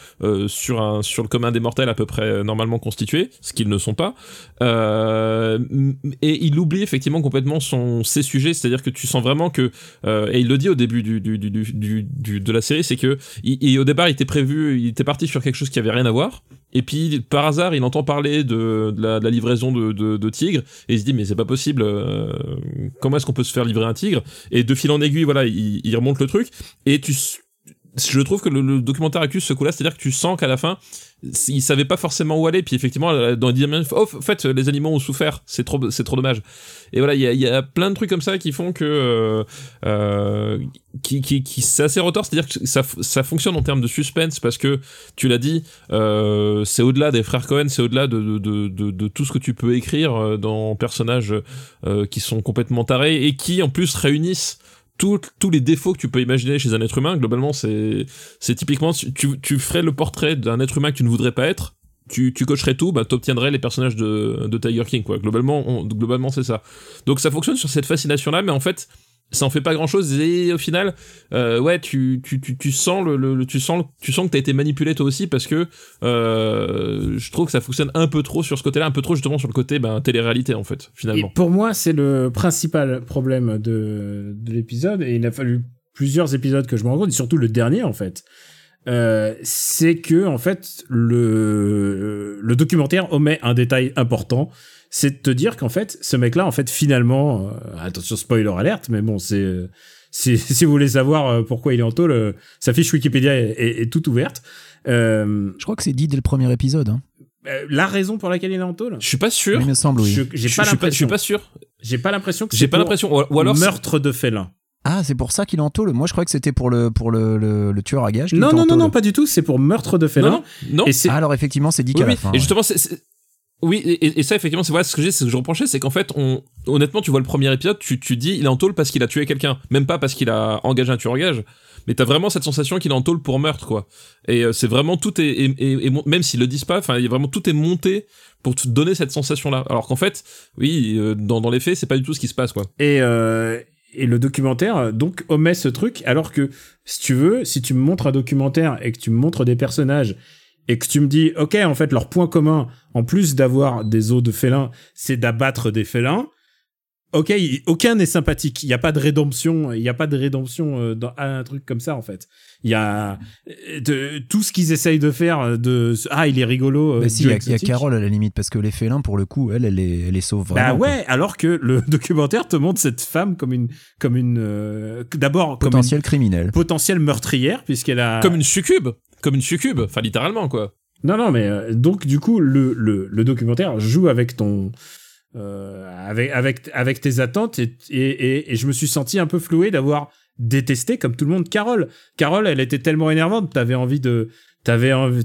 sur un sur le commun des mortels à peu près euh, normalement constitué ce qu'ils ne sont pas. Euh, et il oublie effectivement complètement son ses sujets. C'est à dire que tu sens vraiment que euh, et il le dit au début du, du, du, du, de la série c'est que au départ il était prévu il était parti sur quelque chose qui avait rien à voir. Et puis par hasard il entend parler de, de, la, livraison de, de, tigres et il se dit mais c'est pas possible euh, comment est-ce qu'on peut se faire livrer un tigre? Et de fil en aiguille voilà il, il remonte le truc. Et tu je trouve que le, le documentaire accuse ce coup-là, c'est-à-dire que tu sens qu'à la fin, il savait pas forcément où aller, puis effectivement, dans les oh, en fait, les animaux ont souffert, c'est trop, c'est trop dommage. Et voilà, il y a, plein de trucs comme ça qui font que, euh, euh, qui, qui, c'est assez retors, c'est-à-dire que ça, ça fonctionne en termes de suspense parce que tu l'as dit, euh, c'est au-delà des frères Cohen, c'est au-delà de, de, de, tout ce que tu peux écrire euh, dans personnages qui sont complètement tarés et qui en plus réunissent tout- tous les défauts que tu peux imaginer chez un être humain, globalement, c'est c'est typiquement, tu, tu ferais le portrait d'un être humain que tu ne voudrais pas être, tu, tu cocherais tout, bah, t'obtiendrais les personnages de, de Tiger King, quoi. Globalement, globalement c'est ça. Donc ça fonctionne sur cette fascination-là, mais en fait, ça en fait pas grand-chose, et au final, euh, ouais, tu, tu, tu, tu sens le, le- tu sens, tu sens que t'as été manipulé toi aussi, parce que euh, je trouve que ça fonctionne un peu trop sur ce côté-là, un peu trop justement sur le côté ben, télé-réalité, en fait,
Et
finalement.
pour moi, c'est le principal problème de, de l'épisode, et il a fallu plusieurs épisodes que je me rends compte, et surtout le dernier en fait. Euh, c'est que en fait le le documentaire omet un détail important, c'est de te dire qu'en fait ce mec-là en fait finalement, euh, attention spoiler alerte, mais bon c'est euh, si, si vous voulez savoir euh, pourquoi il est en euh, sa fiche Wikipédia est, est- est toute ouverte. Euh,
Je crois que c'est dit dès le premier épisode. hein.
euh, la raison pour laquelle il est en tôle,
Je suis pas sûr.
Il me semble, oui.
je- j'ai
Je-
pas
je pas- je suis
l'impression.
pas sûr.
J'ai pas l'impression que
J'ai
c'est
pas
pour
l'impression. Ou, alors.
meurtre de félin.
Ah, c'est pour ça qu'il est en tôle Moi, je croyais que c'était pour le, pour le, le, le tueur à gages.
Non, non, non, non, pas du tout. C'est pour meurtre de félin.
non, non.
Et c'est
Ah, alors effectivement, c'est dit
Oui,
qu'à la
oui.
fin.
Et
ouais.
justement, c'est. c'est- Oui, et, et ça, effectivement, c'est voilà ce que j'ai, ce que je reprochais, c'est qu'en fait, on, honnêtement, tu vois le premier épisode, tu, tu dis, il est en tôle parce qu'il a tué quelqu'un, même pas parce qu'il a engagé un tueur à gage, mais t'as vraiment cette sensation qu'il est en tôle pour meurtre, quoi. Et euh, c'est vraiment tout est, est- est mon- même s'ils le disent pas, enfin, vraiment tout est monté pour te donner cette sensation-là. Alors qu'en fait, oui, euh, dans, dans les faits, c'est pas du tout ce qui se passe, quoi.
et euh, et le documentaire donc omet ce truc alors que si tu veux, si tu me montres un documentaire et que tu me montres des personnages et que tu me dis, ok, en fait, leur point commun, en plus d'avoir des os de félins, c'est d'abattre des félins. Ok, aucun n'est sympathique. Il n'y a pas de rédemption. Il n'y a pas de rédemption euh, dans à un truc comme ça en fait. Il y a euh, de, tout ce qu'ils essayent de faire. euh, De ah, il est rigolo.
Bah si, il y, a- y. Carole à la limite, parce que les félins, pour le coup, elle, elle les, elle les sauve vraiment.
Bah
quoi.
ouais, alors que le documentaire te montre cette femme comme une, comme une, euh, d'abord comme
Potentiel criminel.
une potentielle meurtrière puisqu'elle a.
Comme une succube. Comme une succube. Enfin, littéralement, quoi.
Non, non, mais euh, donc du coup le, le, le documentaire joue avec ton, euh, avec avec avec tes attentes et, et, et, et je me suis senti un peu floué d'avoir détesté comme tout le monde Carole. Carole, elle était tellement énervante, t'avais envie de T'avais envie,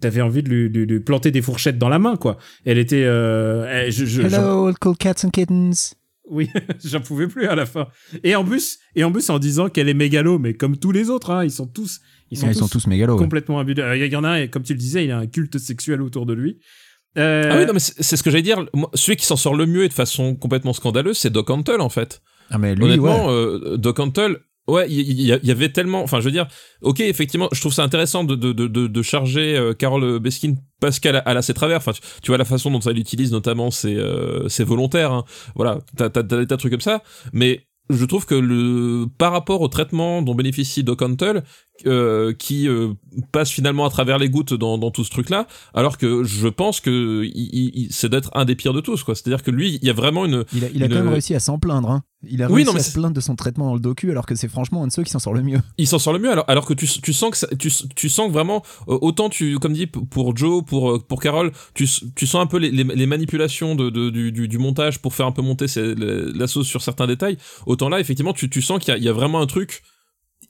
t'avais envie de lui, lui- lui planter des fourchettes dans la main, quoi. Elle était, euh, elle- je,
Hello, old cool cats and kittens.
oui, j'en pouvais plus à la fin. Et en plus, et en plus en disant qu'elle est mégalo, mais comme tous les autres, hein, ils sont tous, ils sont
Ils
tous,
sont tous mégalos. ouais.
complètement abusés. Euh, Il y en a un, et comme tu le disais, il a un culte sexuel autour de lui. Euh,
Ah oui, non, mais c'est ce que j'allais dire. Moi, celui qui s'en sort le mieux et de façon complètement scandaleuse, c'est Doc Antle, en fait.
Ah, mais lui,
Honnêtement,
ouais.
euh, Doc Antle, ouais, il y, y avait tellement. Enfin, je veux dire, ok, effectivement, je trouve ça intéressant de, de, de, charger euh, Carole Beskin parce qu'elle a, elle a ses travers. Enfin, tu, tu vois la façon dont elle utilise notamment ses, euh, ses volontaires. hein. Voilà, t'as t'as- t'as des tas de trucs comme ça. Mais je trouve que le par rapport au traitement dont bénéficie Doc Antle, euh, qui euh, passe finalement à travers les gouttes dans, dans tout ce truc-là, alors que je pense que il, il- il- c'est d'être un des pires de tous, quoi. C'est-à-dire que lui, il y a vraiment une,
Il a, il a
une-
quand même réussi à s'en plaindre. Hein. Il a
Oui,
réussi
non, mais
à se plaindre de son traitement dans le docu, alors que c'est franchement un de ceux qui s'en sort le mieux.
il s'en sort le mieux alors, alors que tu, tu sens que ça- tu, tu sens que vraiment euh, autant tu comme dit pour Joe pour euh, pour Carole tu, tu sens un peu les, les, les manipulations de, de- du, du, du montage pour faire un peu monter la, sauce sur certains détails autant là effectivement tu, tu sens qu'il y, y a vraiment un truc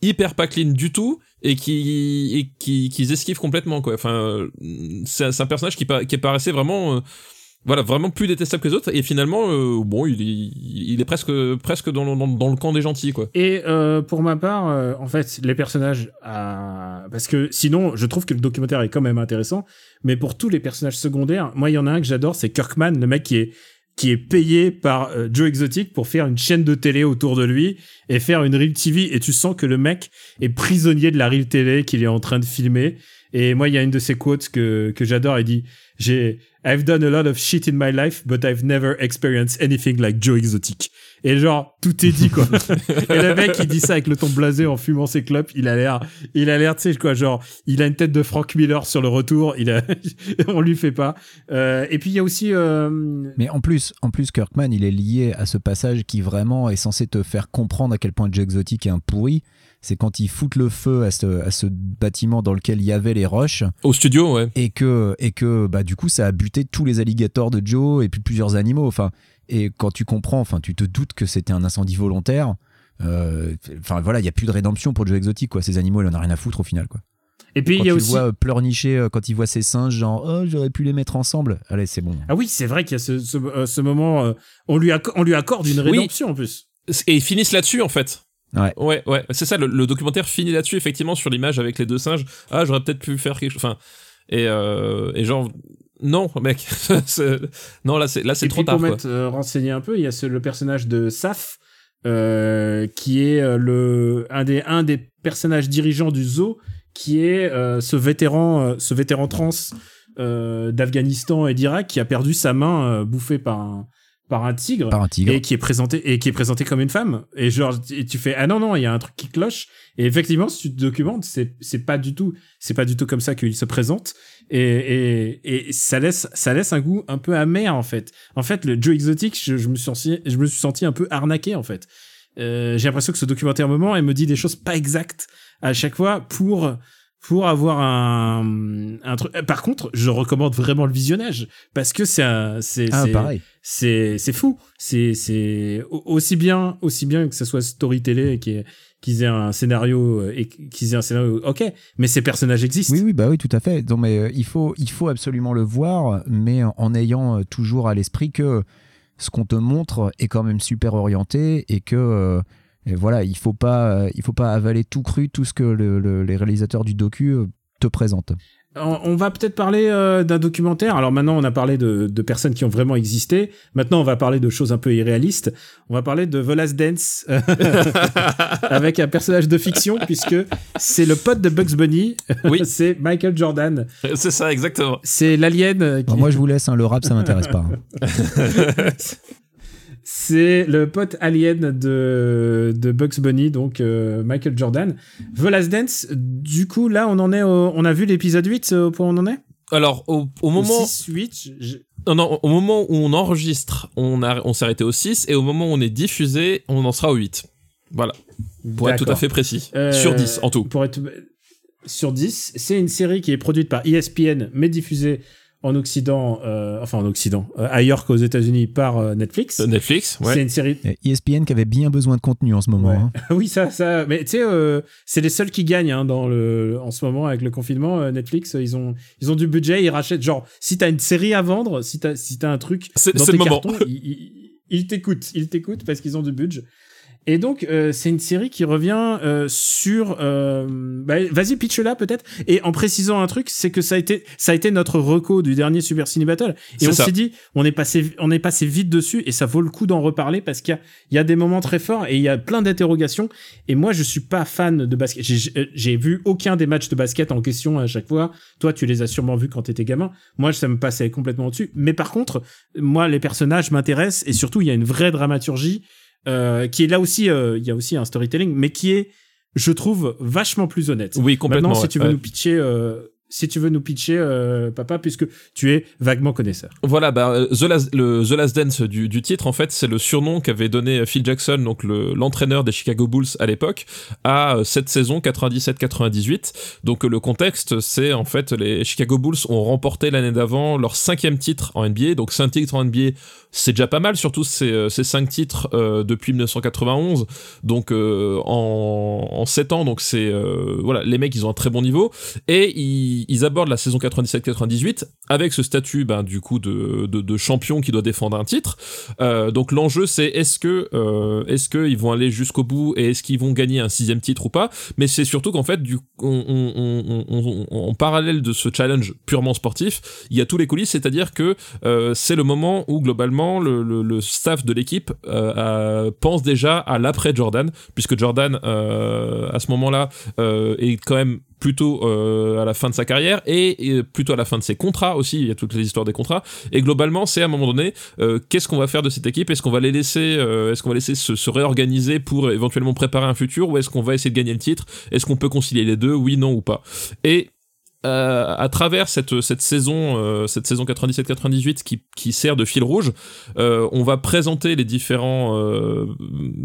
hyper pas clean du tout et qui et qui qu'ils esquivent complètement quoi enfin euh, c'est un personnage qui, qui paraissait vraiment euh, voilà vraiment plus détestable que les autres et finalement euh, bon il est, presque presque dans, le- dans, le camp des gentils quoi.
Et euh, pour ma part, euh, en fait, les personnages, parce que sinon, je trouve que le documentaire est quand même intéressant, mais pour tous les personnages secondaires, moi, il y en a un que j'adore, c'est Kirkman, le mec qui est qui est payé par euh, Joe Exotic pour faire une chaîne de télé autour de lui et faire une real TV et tu sens que le mec est prisonnier de la real télé qu'il est en train de filmer. Et moi il y a une de ses quotes que que j'adore il dit j'ai I've done a lot of shit in my life but I've never experienced anything like Joe Exotic. Et genre tout est dit quoi. Et le mec il dit ça avec le ton blasé en fumant ses clopes. Il a l'air il a l'air tu sais quoi genre il a une tête de Frank Miller sur le retour. Il a on lui fait pas. Euh, et puis il y a aussi euh,
Mais en plus, en plus, Kirkman, il est lié à ce passage qui vraiment est censé te faire comprendre à quel point Joe Exotic est un pourri. C'est quand ils foutent le feu à ce, à ce bâtiment dans lequel il y avait les roches
au studio ouais
et que, et que bah, du coup, ça a buté tous les alligators de Joe et puis plusieurs animaux. Enfin, et quand tu comprends, enfin, tu te doutes que c'était un incendie volontaire. euh, Enfin voilà, il y a plus de rédemption pour Joe Exotic quoi. Ces animaux, il en a rien à foutre au final quoi.
et puis
quand
il y a
tu
aussi
vois euh, pleurnicher euh, quand il voit ses singes, genre oh j'aurais pu les mettre ensemble. Allez c'est bon.
Ah oui, c'est vrai qu'il y a ce, ce, ce moment, euh, on, lui on lui accorde une
Oui.
rédemption en plus.
et ils finissent là-dessus en fait.
Ouais.
Ouais, ouais, c'est ça. Le, le documentaire finit là-dessus effectivement sur l'image avec les deux singes. Ah, j'aurais peut-être pu faire quelque chose. Enfin, et euh, et genre non, mec. Non, là c'est là c'est trop
puis
tard.
pour m'être euh, renseigné un peu, il y a ce- le personnage de Saf, euh, qui est euh, le un des un des personnages dirigeants du zoo, qui est euh, ce vétéran euh, ce vétéran trans euh, d'Afghanistan et d'Irak qui a perdu sa main euh, bouffée par un par un tigre.
Par un tigre.
et qui est présenté et qui est présenté comme une femme et genre et tu fais ah non non il y a un truc qui cloche et effectivement si tu te documentes c'est c'est pas du tout c'est pas du tout comme ça qu'il se présente et, et et ça laisse ça laisse un goût un peu amer en fait en fait le Joe Exotic je, je me suis senti je me suis senti un peu arnaqué en fait Euh, j'ai l'impression que ce documentaire moment elle me dit des choses pas exactes à chaque fois pour pour avoir un, un truc. Par contre, je recommande vraiment le visionnage parce que c'est c'est,
Ah
c'est-
pareil.
c'est fou c'est c'est au- aussi bien aussi bien que ce soit story télé et qu'ils aient un scénario euh, et qu'ils aient un scénario ok mais ces personnages existent
Oui, oui, bah oui, tout à fait. Non, mais euh, il faut, il faut absolument le voir, mais en ayant euh, toujours à l'esprit que ce qu'on te montre est quand même super orienté et que euh, et voilà, il faut pas, euh, il faut pas avaler tout cru tout ce que le- le- les réalisateurs du docu euh, te présentent.
on, va peut-être parler euh, d'un documentaire. Alors maintenant, on a parlé de, de personnes qui ont vraiment existé. Maintenant, on va parler de choses un peu irréalistes. On va parler de The Last Dance avec un personnage de fiction puisque c'est le pote de Bugs Bunny.
Oui.
c'est Michael Jordan.
C'est ça, exactement.
C'est l'alien. qui-
moi, je vous laisse, hein, le rap, ça m'intéresse pas. hein.
C'est le pote alien de, de Bugs Bunny, donc euh, Michael Jordan. The Last Dance, du coup, là, on en est au- on a vu l'épisode 8 euh, au point où on en est?
Alors, au, au moment,
6, 8, je-
non, non, au moment où on enregistre, on, a, on s'est arrêté au 6, et au moment où on est diffusé, on en sera au 8. Voilà, pour être tout à fait précis.
Euh,
Sur 10 en tout.
Pour être sur 10, c'est une série qui est produite par ESPN, mais diffusée en Occident, euh, enfin en Occident, euh, ailleurs qu'aux États-Unis par euh, Netflix.
Euh, Netflix,
C'est
ouais.
une série.
Et ESPN qui avait bien besoin de contenu en ce moment.
Ouais.
hein.
oui, ça, ça. Mais tu sais, euh, c'est les seuls qui gagnent hein, dans le, en ce moment avec le confinement. euh, Netflix, ils ont, ils ont du budget, ils rachètent. Genre, si t'as une série à vendre, si t'as, si t'as un truc
C'est
dans
c'est
tes
le moment.
cartons, ils, ils- ils t'écoutent, ils t'écoutent parce qu'ils ont du budget. Et donc, euh, c'est une série qui revient euh, sur. euh, bah, Vas-y, pitch là peut-être. Et en précisant un truc, c'est que ça a été, ça a été notre reco du dernier Super Ciné Battle. Et on s'est dit, on est passé, on est passé vite dessus, et ça vaut le coup d'en reparler parce qu'il y a, il y a des moments très forts et il y a plein d'interrogations. Et moi, je suis pas fan de basket. J'ai vu aucun des matchs de basket en question à chaque fois. Toi, tu les as sûrement vus quand t'étais gamin. Moi, ça me passait complètement au-dessus. Mais par contre, moi, les personnages m'intéressent et surtout, il y a une vraie dramaturgie euh, qui est là aussi. euh, Il y a aussi un storytelling, mais qui est, je trouve, vachement plus honnête.
Oui, complètement.
Maintenant, si tu veux
ouais.
nous pitcher, euh, si tu veux nous pitcher, euh, papa, puisque tu es vaguement connaisseur.
Voilà, bah, euh, The, Last, le The Last Dance du, du titre, en fait, c'est le surnom qu'avait donné Phil Jackson, donc le- l'entraîneur des Chicago Bulls à l'époque, à euh, cette saison 97-98. Donc le contexte, c'est en fait les Chicago Bulls ont remporté l'année d'avant leur cinquième titre en NBA. Donc cinq titres en NBA, c'est déjà pas mal, surtout ces, ces cinq titres depuis 1991. Donc en, en 7 ans, donc c'est voilà, les mecs ils ont un très bon niveau et ils, ils abordent la saison 97-98 avec ce statut ben, du coup de, champion qui doit défendre un titre. Euh, donc l'enjeu c'est est-ce que euh, est-ce qu'ils vont aller jusqu'au bout et est-ce qu'ils vont gagner un sixième titre ou pas? Mais c'est surtout qu'en fait en parallèle de ce challenge purement sportif, il y a tous les coulisses, c'est-à-dire que euh, c'est le moment où globalement le, le, staff de l'équipe pense déjà à l'après Jordan, puisque Jordan à ce moment-là est quand même plutôt euh, à la fin de sa carrière et, plutôt à la fin de ses contrats aussi. Il y a toutes les histoires des contrats. Et globalement, c'est à un moment donné, euh, qu'est-ce qu'on va faire de cette équipe? Est-ce qu'on va les laisser, euh, est-ce qu'on va laisser se, se réorganiser pour éventuellement préparer un futur ou est-ce qu'on va essayer de gagner le titre? Est-ce qu'on peut concilier les deux? Oui, non ou pas Et euh, à travers cette, cette saison, euh, saison 97-98 qui, qui sert de fil rouge, euh, on va présenter les différents euh,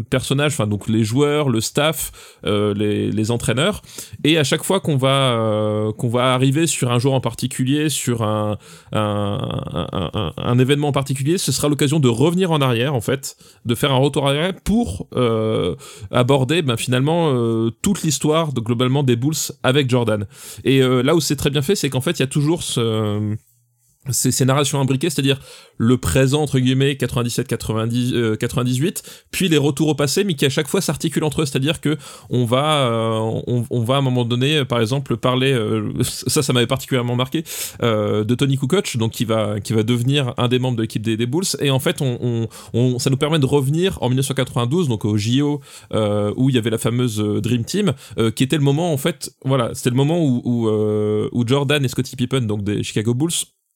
personnages, enfin donc les joueurs, le staff, les, les entraîneurs, et à chaque fois qu'on va qu'on va arriver sur un joueur en particulier, sur un un, un, événement en particulier, ce sera l'occasion de revenir en arrière en fait, de faire un retour arrière pour aborder ben, finalement toute l'histoire de globalement des Bulls avec Jordan. Et là où c'est très bien fait, c'est qu'en fait il y a toujours ce ces, ces narrations imbriquées, c'est-à-dire le présent entre guillemets 97 90 euh, 98 puis les retours au passé mais qui à chaque fois s'articulent entre eux. C'est-à-dire que on va euh, on, va à un moment donné euh, par exemple parler euh, ça ça m'avait particulièrement marqué euh, de Tony Kukoc donc qui va qui va devenir un des membres de l'équipe des, des Bulls. Et en fait on, on, on- ça nous permet de revenir en 1992 donc au JO euh, où il y avait la fameuse Dream Team qui était le moment en fait voilà c'était le moment où où, où Jordan et Scottie Pippen donc des Chicago Bulls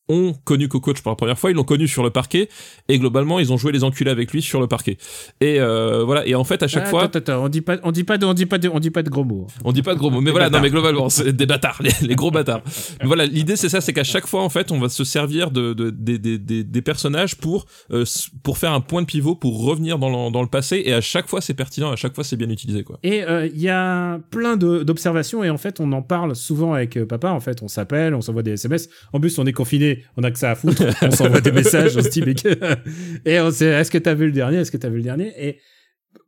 ont connu Kukoc pour la première fois, ils l'ont connu sur le parquet, et globalement, ils ont joué les enculés avec lui sur le parquet. Et euh, voilà, et en fait, à chaque
Ah,
fois,
attends, attends, on dit pas, on dit pas de, on dit pas de, on dit pas de gros mots.
on dit pas de gros mots, mais voilà, non, mais globalement, c'est des bâtards, les, les gros bâtards. Mais voilà, l'idée c'est ça, c'est qu'à chaque fois, en fait, on va se servir de, de- des- personnages pour, euh, pour faire un point de pivot, pour revenir dans le, dans le passé, et à chaque fois, c'est pertinent, à chaque fois, c'est bien utilisé, quoi.
Et euh, il y a plein d'observations et en fait on en parle souvent avec papa. En fait on s'appelle, on s'envoie des SMS. En plus on est confiné, on a que ça à foutre. on s'envoie des messages, on se dit mais que... et on sait est-ce que t'as vu le dernier, est-ce que t'as vu le dernier? Et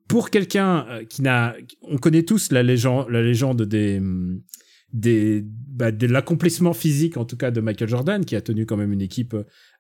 pour quelqu'un euh, qui n'a, on connaît tous la légende, la légende des hum, des, bah, de l'accomplissement physique en tout cas de Michael Jordan qui a tenu quand même une équipe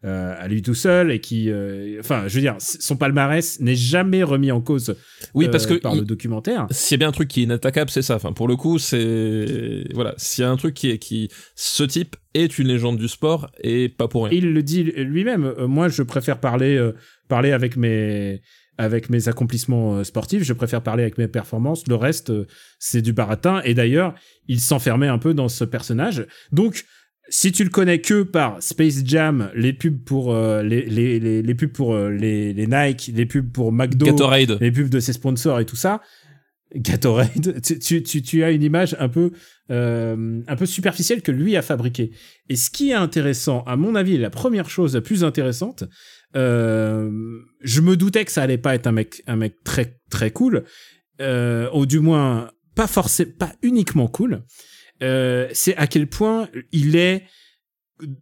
euh, à lui tout seul et qui, euh, enfin, je veux dire, son palmarès n'est jamais remis en cause.
Oui,
euh,
parce que
par
il-
le documentaire.
S'il y a bien un truc qui est inattaquable, c'est ça. Enfin, pour le coup, c'est voilà. S'il y a un truc qui est qui ce type est une légende du sport et pas pour rien.
Il le dit lui-même. euh, moi, je préfère parler, euh, parler avec mes, avec mes accomplissements euh, sportifs. Je préfère parler avec mes performances. Le reste, euh, c'est du baratin. Et d'ailleurs, il s'enfermait un peu dans ce personnage. Donc, si tu le connais que par Space Jam, les pubs pour euh, les, les, les, les pubs pour euh, les, les Nike, les pubs pour McDo,
Gatorade.
les pubs de ses sponsors et tout ça, Gatorade, tu, tu, tu, tu as une image un peu, euh, un peu superficielle que lui a fabriquée. Et ce qui est intéressant, à mon avis, la première chose la plus intéressante, euh, je me doutais que ça allait pas être un mec, un mec très très cool, euh, ou du moins pas forcément, pas uniquement cool. Euh, c'est à quel point il est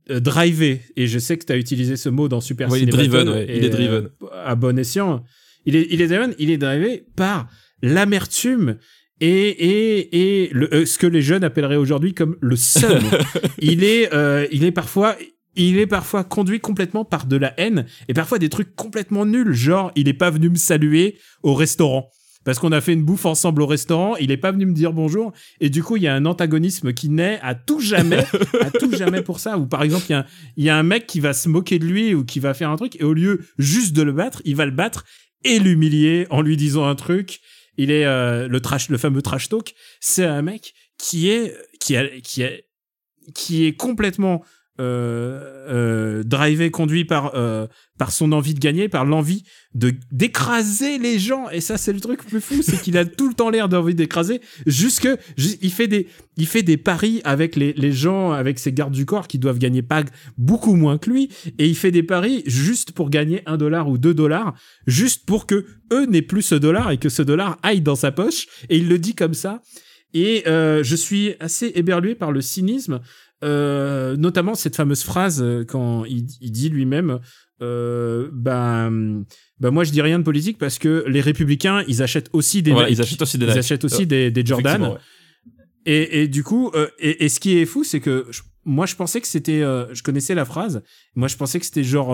euh, drivé. Et je sais que tu as utilisé ce mot dans Super
Ouais, il est driven, ouais, il est driven.
euh, à bon escient. Il est, il est driven, il est drivé par l'amertume et, et, et le, ce que les jeunes appelleraient aujourd'hui comme le seum. il est, euh, il est parfois, il est parfois conduit complètement par de la haine et parfois des trucs complètement nuls, genre il est pas venu me saluer au restaurant. Parce qu'on a fait une bouffe ensemble au restaurant, il est pas venu me dire bonjour, et du coup il y a un antagonisme qui naît à tout jamais, à tout jamais pour ça. Ou par exemple il y a, un- mec qui va se moquer de lui ou qui va faire un truc, et au lieu juste de le battre, il va le battre et l'humilier en lui disant un truc. Il est euh, le fameux trash talk. C'est un mec qui est qui a, qui qui est complètement euh, euh, drivé, conduit par euh, par son envie de gagner, par l'envie de d'écraser les gens. Et ça, c'est le truc le plus fou, c'est qu'il a tout le temps l'air d'envie d'écraser. Jusque ju- il fait des il fait des paris avec les les gens, avec ses gardes du corps qui doivent gagner pas beaucoup moins que lui, et il fait des paris juste pour gagner un dollar ou deux dollars, juste pour que eux n'aient plus ce dollar et que ce dollar aille dans sa poche. Et il le dit comme ça. Et je suis assez éberlué par le cynisme, euh, notamment cette fameuse phrase euh, quand il, il dit lui-même, euh, ben, ben moi je dis rien de politique parce que les républicains ils achètent aussi des
Voilà, ils achètent aussi des
Ils achètent aussi
Euh,
des, des Jordan.
ouais.
Et, et du coup, euh, et, et ce qui est fou, c'est que je- moi, je pensais que c'était, euh, je connaissais la phrase. Moi, je pensais que c'était genre,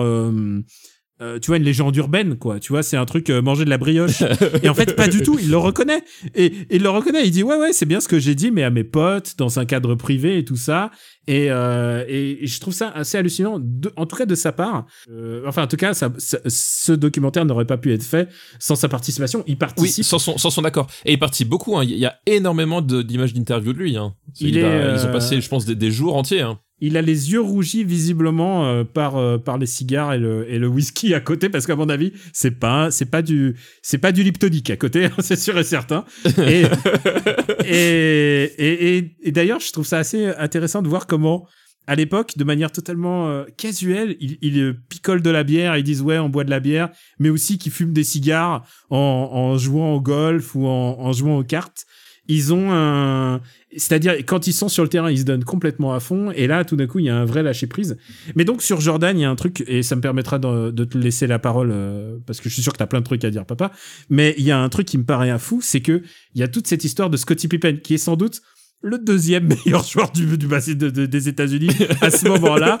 euh, tu vois, une légende urbaine, quoi. Tu vois, c'est un truc euh, manger de la brioche. et en fait, pas du tout. Il le reconnaît. Et, il le reconnaît. Il dit, ouais, ouais, c'est bien ce que j'ai dit, mais à mes potes, dans un cadre privé et tout ça. Et, euh, et, et je trouve ça assez hallucinant, de- en tout cas de sa part. Enfin, en tout cas, ça, ça- ce documentaire n'aurait pas pu être fait sans sa participation. Il
Oui,
participe.
sans son, sans son accord. Et il participe beaucoup. hein. Il y a énormément d'images d'interviews de lui. Hein.
Il
Il
est,
a- Ils ont passé, je pense, des, des jours entiers. Hein.
Il a les yeux rougis visiblement euh, par euh, par les cigares et le et le whisky à côté parce qu'à mon avis c'est pas c'est pas du c'est pas du liptonique à côté c'est sûr et certain. Et et et, et- et d'ailleurs je trouve ça assez intéressant de voir comment à l'époque de manière totalement euh, casuelle il, il euh, picole de la bière ils disent ouais on boit de la bière mais aussi qu'ils fument des cigares en, en jouant au golf ou en, en jouant aux cartes ils ont un c'est-à-dire quand ils sont sur le terrain ils se donnent complètement à fond et là tout d'un coup il y a un vrai lâcher prise. Mais donc sur Jordan il y a un truc et ça me permettra de, te laisser la parole euh, parce que je suis sûr que t'as plein de trucs à dire papa mais il y a un truc qui me paraît un fou c'est que il y a toute cette histoire de Scottie Pippen qui est sans doute le deuxième meilleur joueur du, du basket de- de- des États-Unis à ce moment-là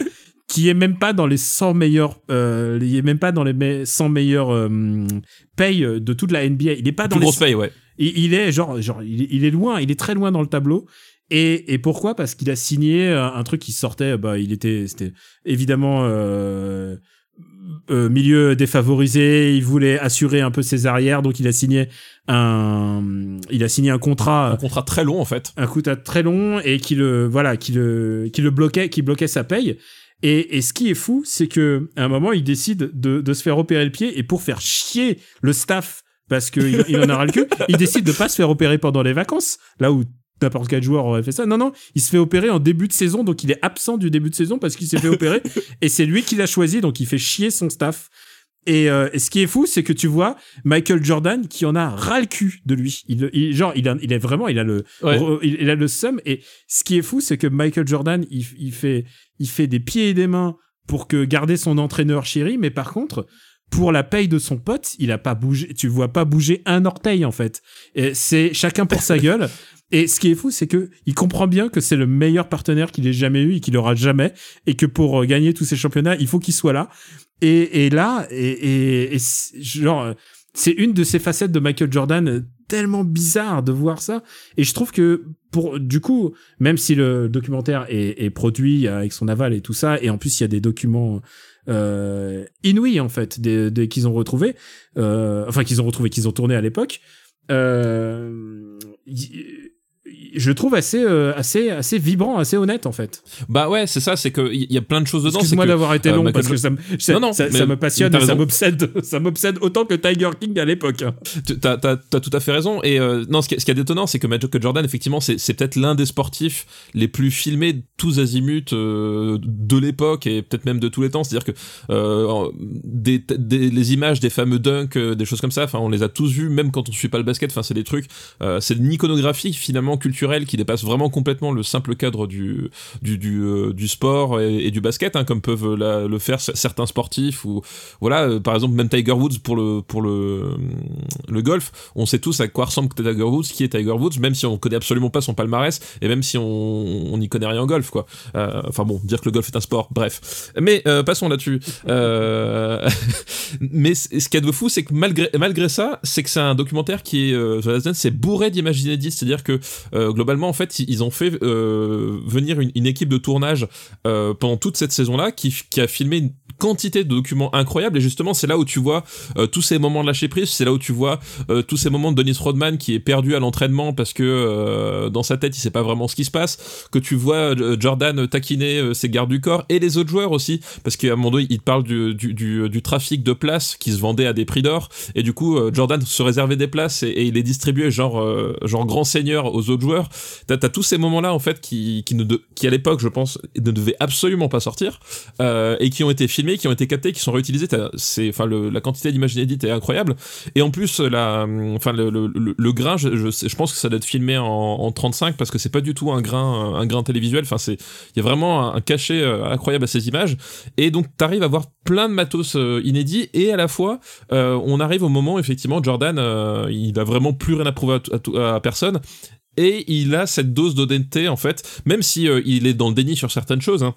qui est même pas dans les 100 meilleurs euh, il est même pas dans les me- 100 meilleurs euh, payes de toute la NBA il est pas dans
Plus
les
grosse paye, ouais.
il, il est genre, genre il, est- il est loin, il est très loin dans le tableau. Et, et pourquoi? Parce qu'il a signé un, un truc qui sortait, bah, il était, c'était évidemment euh, euh, milieu défavorisé. Il voulait assurer un peu ses arrières, donc il a signé un, il a signé un contrat,
Un contrat très long, en fait.
un contrat très long et qui le, voilà, qui le, qui le bloquait, qui bloquait sa paye. Et, et ce qui est fou, c'est que à un moment, il décide de, de se faire opérer le pied et pour faire chier le staff parce qu'il il en aura le cul, il décide de pas se faire opérer pendant les vacances, là où n'importe quel joueur aurait fait ça. Non, non, il se fait opérer en début de saison, donc il est absent du début de saison parce qu'il s'est fait opérer et c'est lui qui l'a choisi, donc il fait chier son staff. Et, euh, et ce qui est fou, c'est que tu vois Michael Jordan qui en a ras le cul de lui. Il, il- genre, il, a, il est vraiment, il a le,
Ouais.
re- il, il a le seum. Et ce qui est fou, c'est que Michael Jordan, il, il fait, il fait des pieds et des mains pour que garder son entraîneur chéri, mais par contre, pour la paye de son pote, il a pas bougé. Tu vois pas bouger un orteil en fait. C'est chacun pour sa gueule. Et ce qui est fou, c'est que il comprend bien que c'est le meilleur partenaire qu'il ait jamais eu et qu'il aura jamais, et que pour euh, gagner tous ces championnats, il faut qu'il soit là. Et, et là, et, et, genre, euh, c'est une de ces facettes de Michael Jordan euh, tellement bizarre de voir ça. Et je trouve que pour du coup, même si le documentaire est, est produit avec son aval et tout ça, et en plus il y a des documents euh, inouïs en fait, des, des- qu'ils ont retrouvés, euh, enfin qu'ils ont retrouvés, qu'ils ont tourné à l'époque. Euh, je le trouve assez, euh, assez, assez vibrant, assez honnête en fait.
Bah ouais, c'est ça, c'est que il y a plein de choses dedans. c'est
Excuse-moi d'avoir été
euh,
long
Michael
parce que ça, me- ça,
Non, non,
ça, me passionne, et ça m'obsède, ça m'obsède autant que Tiger King à l'époque. hein.
T'as, t'as, t'as tout à fait raison. Et euh, non, ce qui, ce qui est détonnant, c'est que Michael Jordan, effectivement, c'est, c'est peut-être l'un des sportifs les plus filmés tous azimuts euh, de l'époque et peut-être même de tous les temps. C'est-à-dire que euh, des, des- les images des fameux dunks, des choses comme ça, enfin, on les a tous vus, même quand on suit pas le basket. Enfin, c'est des trucs, c'est une iconographie finalement culturelle qui dépasse vraiment complètement le simple cadre du du du, euh, du sport et, du basket, hein, comme peuvent le faire certains sportifs ou voilà, euh, par exemple même Tiger Woods pour le pour le le golf, on sait tous à quoi ressemble Tiger Woods, qui est Tiger Woods, même si on connaît absolument pas son palmarès et même si on n'y connaît rien en golf quoi. Euh, enfin bon, dire que le golf est un sport, bref. Mais euh, passons là-dessus. Euh, mais ce qu'il y a de fou, c'est que malgré malgré ça, c'est que c'est un documentaire qui est euh, The c'est bourré d'images inédites, c'est-à-dire que euh, globalement en fait ils ont fait euh, venir une, une équipe de tournage euh, pendant toute cette saison-là qui, qui a filmé quantité de documents incroyables. Et justement c'est là où tu vois euh, tous ces moments de lâcher prise. C'est là où tu vois euh, tous ces moments de Dennis Rodman qui est perdu à l'entraînement parce que euh, dans sa tête il sait pas vraiment ce qui se passe. Que tu vois Jordan taquiner ses gardes du corps et les autres joueurs aussi. Parce qu'à un moment donné il te parle du, du, trafic de places qui se vendait à des prix d'or. Et du coup Jordan se réservait des places et, il les distribuait genre genre grand seigneur aux autres joueurs. T'as as tous ces moments là en fait qui qui qui à l'époque je pense ne devaient absolument pas sortir et qui ont été filmés qui ont été captés qui sont réutilisés c'est enfin la quantité d'images inédites est incroyable. Et en plus la enfin le, grain je, pense que ça doit être filmé en, en 35 parce que c'est pas du tout un grain un grain télévisuel. Enfin c'est il y a vraiment un, cachet euh, incroyable à ces images. Et donc t'arrives à voir plein de matos euh, inédits et à la fois euh, on arrive au moment effectivement Jordan il a vraiment plus rien à prouver à, personne. Et il a cette dose d'honnêteté en fait même si il est dans le déni sur certaines choses hein.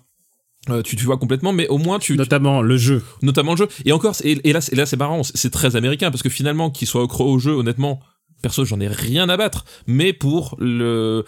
Euh, tu, tu vois complètement mais au moins tu, tu-
Notamment le jeu.
notamment le jeu et encore et, et là et là c'est marrant c'est très américain parce que finalement qu'il soit accro au jeu honnêtement perso j'en ai rien à battre mais pour le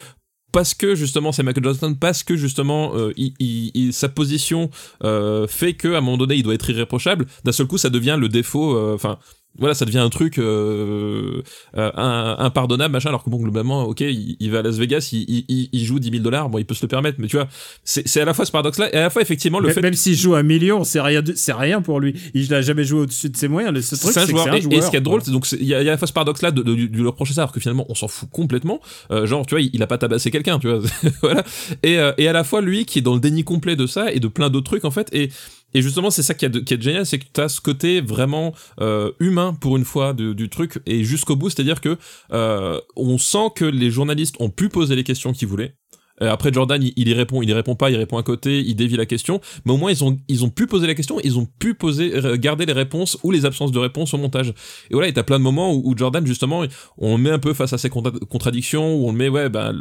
parce que justement c'est Michael Johnson parce que justement euh, il, il- il- sa position euh, fait que à un moment donné il doit être irréprochable d'un seul coup ça devient le défaut euh, enfin voilà ça devient un truc euh, euh, un- impardonnable machin alors que bon globalement ok il, il va à Las Vegas il, il- il- il joue 10 000 dollars bon il peut se le permettre mais tu vois c'est à la fois ce paradoxe là et à la fois effectivement le fait
Même s'il joue un million, c'est rien, c'est rien pour lui. Il n'a jamais joué au-dessus de ses moyens. Le- Ce truc,
c'est joueur.
un
Et,
joueur.
et ce qui est drôle, c'est donc il y, a y a la face paradoxe là de, de, de lui reprocher ça, alors que finalement on s'en fout complètement. Euh, genre, tu vois, il, il a pas tabassé quelqu'un, tu vois. voilà. Et, euh, et à la fois lui qui est dans le déni complet de ça et de plein d'autres trucs en fait. Et et justement, c'est ça qui est, génial, c'est que tu as ce côté vraiment euh, humain pour une fois du truc et jusqu'au bout, c'est-à-dire que euh, on sent que les journalistes ont pu poser les questions qu'ils voulaient. Euh, Après Jordan, il, il y répond, il y répond pas, il répond à côté, il dévie la question, mais au moins ils ont ils ont pu poser la question, ils ont pu poser euh, garder les réponses ou les absences de réponses au montage. Et voilà, et t'as plein de moments où, Jordan justement, on le met un peu face à ses contra- contradictions, où on le met ouais, bah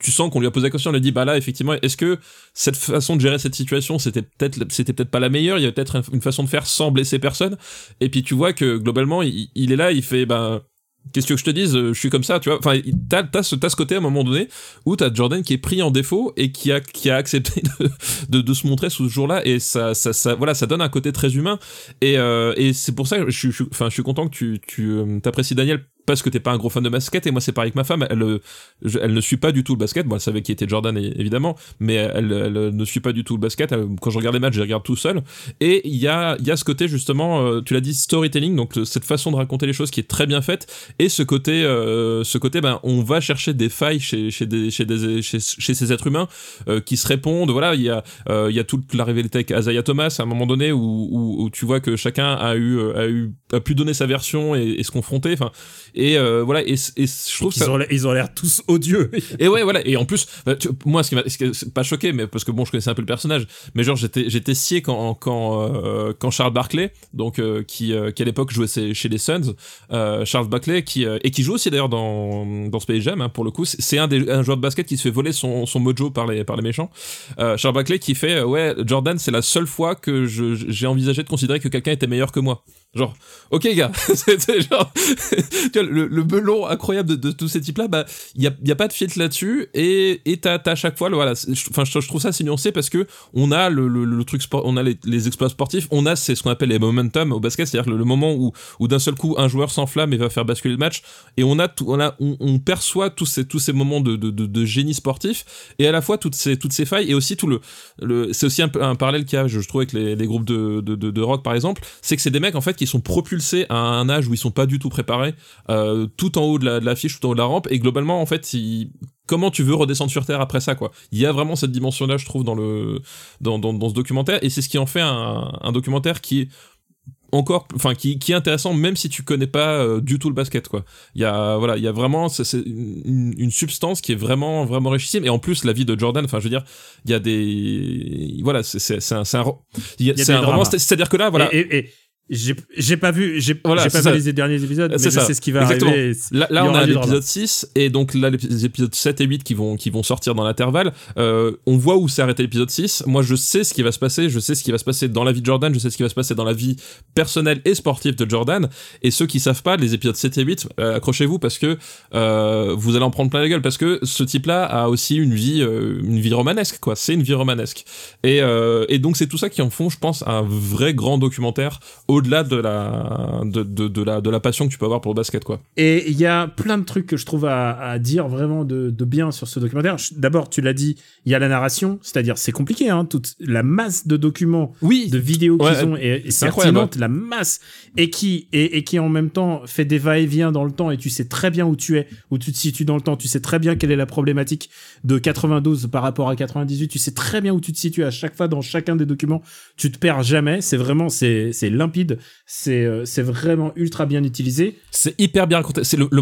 tu sens qu'on lui a posé la question, on lui a dit bah là effectivement, est-ce que cette façon de gérer cette situation, c'était peut-être c'était peut-être pas la meilleure, il y avait peut-être un- une façon de faire sans blesser personne. Et puis tu vois que globalement, il, il est là, il fait bah Qu'est-ce que je te dise Je suis comme ça, tu vois. Enfin, t'as, t'as, ce, t'as ce côté à un moment donné où t'as Jordan qui est pris en défaut et qui a, qui a accepté de, de, de se montrer sous ce jour-là. Et ça, ça, ça, voilà, ça donne un côté très humain. Et, euh, et c'est pour ça que je, suis- enfin, je suis content que tu, tu euh, t'apprécies Daniel parce que t'es pas un gros fan de basket. Et moi, c'est pareil avec ma femme. Elle, euh, elle ne suit pas du tout le basket. Bon, elle savait qui était Jordan, évidemment, mais elle, elle ne suit pas du tout le basket. Quand je regarde les matchs, je les regarde tout seul. Et il y a, il y a ce côté, justement, euh, tu l'as dit, storytelling, donc euh, cette façon de raconter les choses qui est très bien faite. Et ce côté, euh, ce côté, ben, on va chercher des failles chez, chez, des, chez, des, chez, chez ces êtres humains euh, qui se répondent. Voilà, il y a, euh, il y a toute la rivalité avec Isaiah Thomas à un moment donné où, où, où tu vois que chacun a eu, euh, a eu a pu donner sa version et, et se confronter. Enfin, et euh, voilà. Et, et je trouve
Ils
ça.
ont ils ont l'air tous odieux.
Et ouais, voilà. Et en plus, bah, tu- moi, ce qui m'a, pas choqué, mais parce que bon, je connaissais un peu le personnage, mais genre j'étais, j'étais scié quand quand euh, quand Charles Barkley, donc euh, qui qui à l'époque jouait chez les Suns, Charles Barkley qui et qui joue aussi d'ailleurs dans dans Space Jam hein, pour le coup. C'est un des un joueur de basket qui se fait voler son son mojo par les par les méchants. Charles Barkley qui fait ouais Jordan, c'est la seule fois que j'ai envisagé de considérer que quelqu'un était meilleur que moi. Genre, ok gars, genre, tu le, le melon incroyable de, tous ces types-là, bah, il y a, y a pas de filtre là-dessus, et et t'as t'as à chaque fois, le, voilà, enfin, je, trouve ça assez nuancé parce que on a le, truc sport, on a les, exploits sportifs, on a ce qu'on appelle les momentum au basket, c'est-à-dire le, moment où d'un seul coup un joueur s'enflamme et va faire basculer le match, et on a tout, on a, on, perçoit tous ces tous ces moments de, génie sportif, et à la fois toutes ces toutes ces failles, et aussi tout le, c'est aussi un, un parallèle qu'il y a, je, trouve, avec les, groupes de, de rock par exemple, c'est que c'est des mecs en fait qui sont propulsés à un âge où ils sont pas du tout préparés, euh, tout en haut de la, de l'affiche, tout en haut de la rampe, et globalement en fait, comment tu veux redescendre sur terre après ça quoi? Il y a vraiment cette dimension là, je trouve, dans le dans, dans, dans ce documentaire, et c'est ce qui en fait un, un documentaire qui est encore enfin qui, qui est intéressant même si tu connais pas euh, du tout le basket quoi. Il y a voilà il y a vraiment c'est une, une substance qui est vraiment vraiment richissime. Et en plus la vie de Jordan enfin je veux dire il y a des voilà c'est un c'est un, c'est
des
un roman
dramas.
c'est à dire que là voilà.
Et, et- et j'ai pas vu, j'ai
Voilà,
pas vu
ça.
les derniers épisodes, mais
C'est
je
ça.
sais ce qui va
Exactement.
arriver.
Là, on a l'épisode
drama.
6 et donc là les épisodes 7 et 8 qui vont qui vont sortir dans l'intervalle euh, on voit où s'est arrêté l'épisode 6 moi je sais ce qui va se passer je sais ce qui va se passer dans la vie de Jordan je sais ce qui va se passer dans la vie personnelle et sportive de Jordan et ceux qui savent pas les épisodes 7 et 8 euh, accrochez-vous parce que euh, vous allez en prendre plein la gueule parce que ce type là a aussi une vie euh, une vie romanesque quoi c'est une vie romanesque et, euh, et donc c'est tout ça qui en font je pense un vrai grand documentaire au-delà de la de, de, de la de la passion que tu peux avoir pour le basket quoi.
Et il y a plein de trucs que je trouve à, à dire vraiment de, de bien sur ce documentaire. D'abord, tu l'as dit, il y a la narration, c'est-à-dire c'est compliqué, hein, toute la masse de documents,
oui.
de vidéos
Ouais,
qu'ils ont est
c'est
pertinente, la masse, et qui et, et qui en même temps fait des va-et-vient dans le temps, et tu sais très bien où tu es, où tu te situes dans le temps, tu sais très bien quelle est la problématique de 92 par rapport à 98, tu sais très bien où tu te situes à chaque fois dans chacun des documents, tu te perds jamais, c'est vraiment c'est c'est limpide, c'est euh, c'est vraiment ultra bien utilisé.
C'est hyper bien raconté. C'est le, le,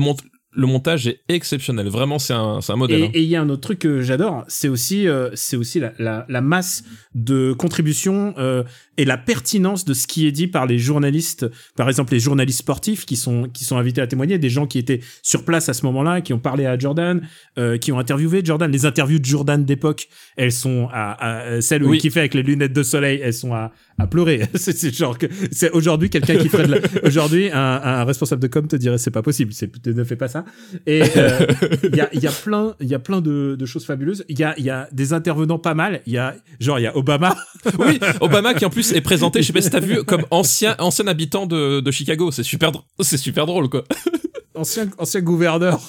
le montage est exceptionnel. Vraiment, c'est un, un modèle.
Et
hein.
et il y a un autre truc que j'adore, c'est aussi, euh, c'est aussi la, la, la masse de contributions euh, et la pertinence de ce qui est dit par les journalistes, par exemple les journalistes sportifs qui sont qui sont invités à témoigner, des gens qui étaient sur place à ce moment-là, qui ont parlé à Jordan, euh, qui ont interviewé Jordan. Les interviews de Jordan d'époque, elles sont à, à- celles où
Oui.
il kiffait avec les lunettes de soleil, elles sont à, à pleurer. c'est c'est genre que c'est aujourd'hui quelqu'un qui ferait de la... aujourd'hui un, un responsable de com te dirait c'est pas possible, c'est ne fais pas ça. Et euh, il y a il y a plein il y a plein de, de choses fabuleuses. Il y a il y a des intervenants pas mal. Il y a genre il y a Obama.
oui, Obama qui en plus est présenté, je sais pas si t'as vu, comme ancien, ancien habitant de, de Chicago. C'est super, c'est super drôle, quoi.
ancien ancien gouverneur.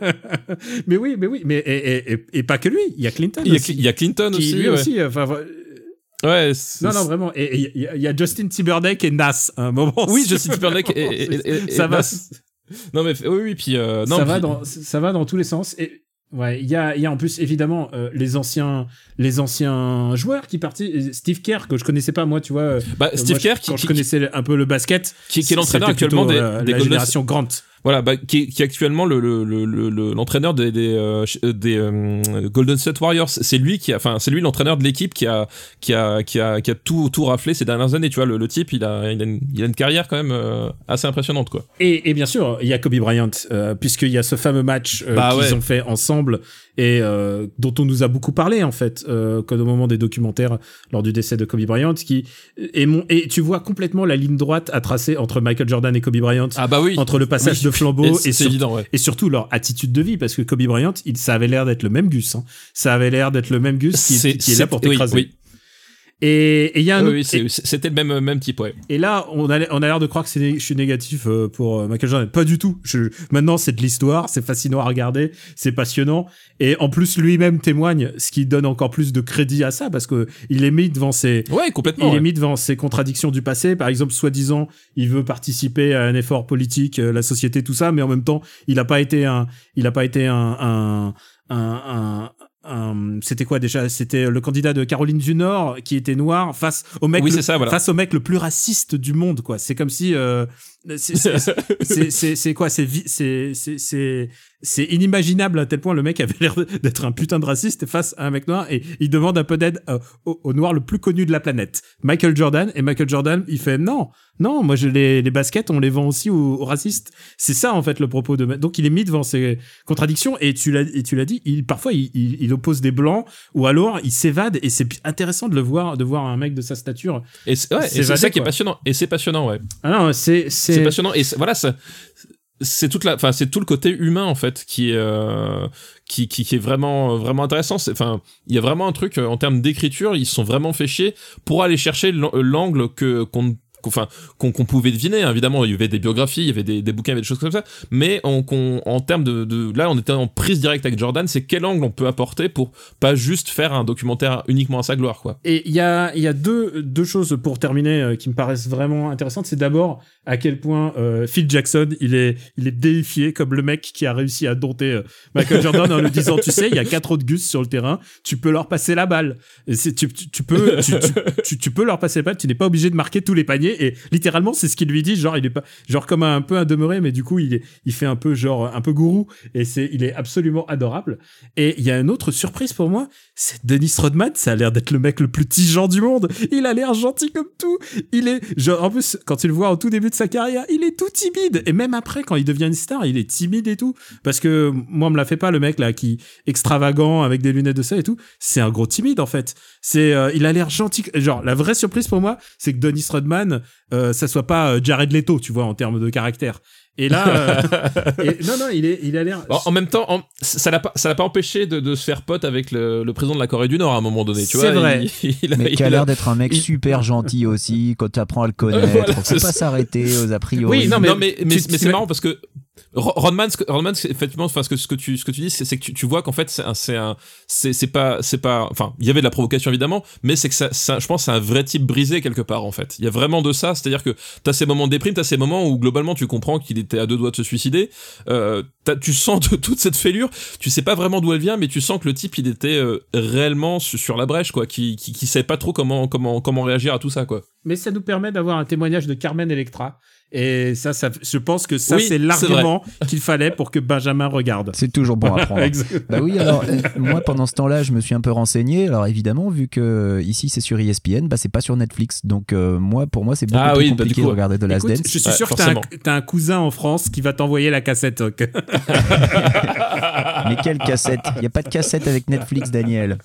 mais oui, mais oui, mais et, et, et, et pas que lui, il y a Clinton
Il y a,
aussi.
il y a Clinton
qui,
aussi.
lui
ouais.
aussi enfin euh,
Ouais, c'est-
non non vraiment et il y, a- il y a Justin Timberlake et Nas à un moment
Oui, Justin Timberlake et, et- et- et-
ça
et
va
Nas. Non mais oui, oui, puis euh, non,
ça
puis-
va dans ça va dans tous les sens et ouais il y a y a en plus évidemment euh, les anciens les anciens joueurs qui participent Steve Kerr que je connaissais pas moi tu vois euh,
bah, Steve
moi,
Kerr
je-
qui,
quand
qui,
je connaissais un peu le basket
qui, est l'entraîneur actuellement des,
euh,
des
la
Golden
génération Grant
Voilà, bah, qui, est- qui est actuellement le, le, le, le- le- l'entraîneur des, des, euh, euh, des euh, Golden State Warriors. C'est lui qui a, enfin, c'est lui l'entraîneur de l'équipe qui a, qui a, qui a, qui a tout, tout raflé ces dernières années. Tu vois, le, le type, il a, il a, une, il a une carrière quand même euh, assez impressionnante, quoi.
Et, et bien sûr, il y a Kobe Bryant, euh, puisqu'il y a ce fameux match euh,
Bah
qu'ils
ouais.
ont fait ensemble et euh, dont on nous a beaucoup parlé en fait, euh, qu'au moment des documentaires lors du décès de Kobe Bryant, qui et, mon, et tu vois complètement la ligne droite à tracer entre Michael Jordan et Kobe Bryant,
Ah bah oui.
entre le passage
Oui.
de flambeau
Et
et, sur-
évident, ouais.
et surtout leur attitude de vie, parce que Kobe Bryant, il, ça avait l'air d'être le même Gus, hein. ça avait l'air d'être le même Gus qui, qui est
c'est-
là pour t'écraser.
oui.
Et il y a un
Oui,
autre-
oui, c'était le même, même type, ouais.
et là, on a, on a l'air de croire que c'est je suis négatif euh, pour euh, Michael Jordan. Pas du tout. Je, maintenant, c'est de l'histoire, c'est fascinant à regarder, c'est passionnant. Et en plus, lui-même témoigne, ce qui donne encore plus de crédit à ça, parce que il est mis devant ses,
Ouais, complètement.
il est mis devant ses contradictions du passé. Par exemple, soi-disant, il veut participer à un effort politique, euh, la société, tout ça, mais en même temps, il n'a pas été un, il a pas été un, un, un, un, un- c'était quoi déjà? C'était le candidat de Caroline du Nord qui était noir face au mec,
Oui,
le,
c'est ça, voilà.
face au mec le plus raciste du monde, quoi. C'est comme si, euh, c'est- quoi? C'est inimaginable à tel point le mec avait l'air d'être un putain de raciste face à un mec noir et il demande un peu d'aide euh, au, au noir le plus connu de la planète, Michael Jordan. Et Michael Jordan, il fait non, non, moi je les les baskets, on les vend aussi aux, aux racistes. C'est ça en fait le propos de. Donc il est mis devant ces contradictions et tu l'as et tu l'as dit, il parfois il, il, il oppose des blancs ou alors il s'évade et c'est intéressant de le voir de voir un mec de sa stature.
Et c'est ouais, ça qui est passionnant. Et c'est passionnant, ouais.
Ah non, c'est
C'est passionnant. Et voilà, ça- c'est toute la, enfin, c'est tout le côté humain en fait qui est, euh, qui, qui, qui est vraiment, vraiment intéressant. C'est- Enfin, il y a vraiment un truc euh, en termes d'écriture, ils se sont vraiment fait chier pour aller chercher l'an- l'angle que qu'on enfin qu'on pouvait deviner hein. évidemment il y avait des biographies il y avait des, bouquins il y avait des choses comme ça mais on, qu'on- en termes de, là on était en prise directe avec Jordan c'est quel angle on peut apporter pour pas juste faire un documentaire uniquement à sa gloire quoi
Et il y a, y a deux, deux choses pour terminer euh, qui me paraissent vraiment intéressantes. C'est d'abord à quel point euh, Phil Jackson, il est, il est déifié comme le mec qui a réussi à dompter euh, Michael Jordan en lui disant, tu sais, il y a quatre autres gus sur le terrain, tu peux leur passer la balle. Tu, tu, tu peux, tu peux leur passer la balle, tu n'es pas obligé de marquer tous les paniers. Et littéralement, c'est ce qu'il lui dit, genre, il est pas, genre comme un, peu un mais du coup, il est, il fait un peu genre, un peu gourou. Et c'est, il est absolument adorable. Et il y a une autre surprise pour moi, c'est Dennis Rodman, ça a l'air d'être le mec le plus tigeant du monde. Il a l'air gentil comme tout. Il est, genre, en plus, quand tu le vois au tout début de sa carrière, il est tout timide. Et même après, quand il devient une star, il est timide et tout. Parce que, moi, on me la fait pas, le mec, là, qui, extravagant, avec des lunettes de ça et tout. C'est un gros timide, en fait. C'est, euh, il a l'air gentil. Genre, la vraie surprise pour moi, c'est que Dennis Rodman, euh, ça soit pas euh, Jared Leto, tu vois, en termes de caractère. Et là, euh, et- non, non, il est, il a l'air.
Bon, en même temps, en- ça l'a pas, ça l'a pas empêché de, de se faire pote avec le, le président de la Corée du Nord à un moment donné, tu
C'est
vois.
vrai.
Il, il a-
Mais
il
qui a l'air d'être un mec
il-
super gentil aussi quand tu apprends à le connaître.
Voilà,
Faut
c'est
pas s'arrêter aux a priori.
Oui, non, mais,
Non,
mais,
mais
mais,
tu-
mais
tu-
c'est marrant parce que Rodman, effectivement, enfin, ce que, ce que tu, dis, c'est que tu, vois qu'en fait, c'est un, c'est pas, c'est pas, enfin, il y avait de la provocation évidemment, mais c'est que ça, ça- je pense, c'est un vrai type brisé quelque part, en fait. Il y a vraiment de ça, c'est-à-dire que t'as ces moments de déprime, t'as ces moments où globalement tu comprends qu'il était à deux doigts de se suicider, euh, tu sens toute cette fêlure, tu sais pas vraiment d'où elle vient, mais tu sens que le type, il était euh, réellement su- sur la brèche, quoi, qui, qui, qui savait pas trop comment, comment réagir à tout ça, quoi.
mais ça nous permet d'avoir un témoignage de Carmen Electra. Et ça, ça je pense que ça,
Oui,
c'est l'argument qu'il fallait pour que Benjamin regarde.
C'est toujours bon à prendre. Bah oui, alors euh, moi pendant ce temps-là, je me suis un peu renseigné. Alors évidemment, vu que euh, ici c'est sur ESPN, bah c'est pas sur Netflix. Donc euh, moi, pour moi, c'est beaucoup
Ah
plus
oui, bah,
compliqué
coup,
de regarder de Last
Écoute,
Dance.
je suis
Ouais,
sûr que t'as un, cousin en France qui va t'envoyer la cassette.
Mais quelle cassette? Il y a pas de cassette avec Netflix, Daniel?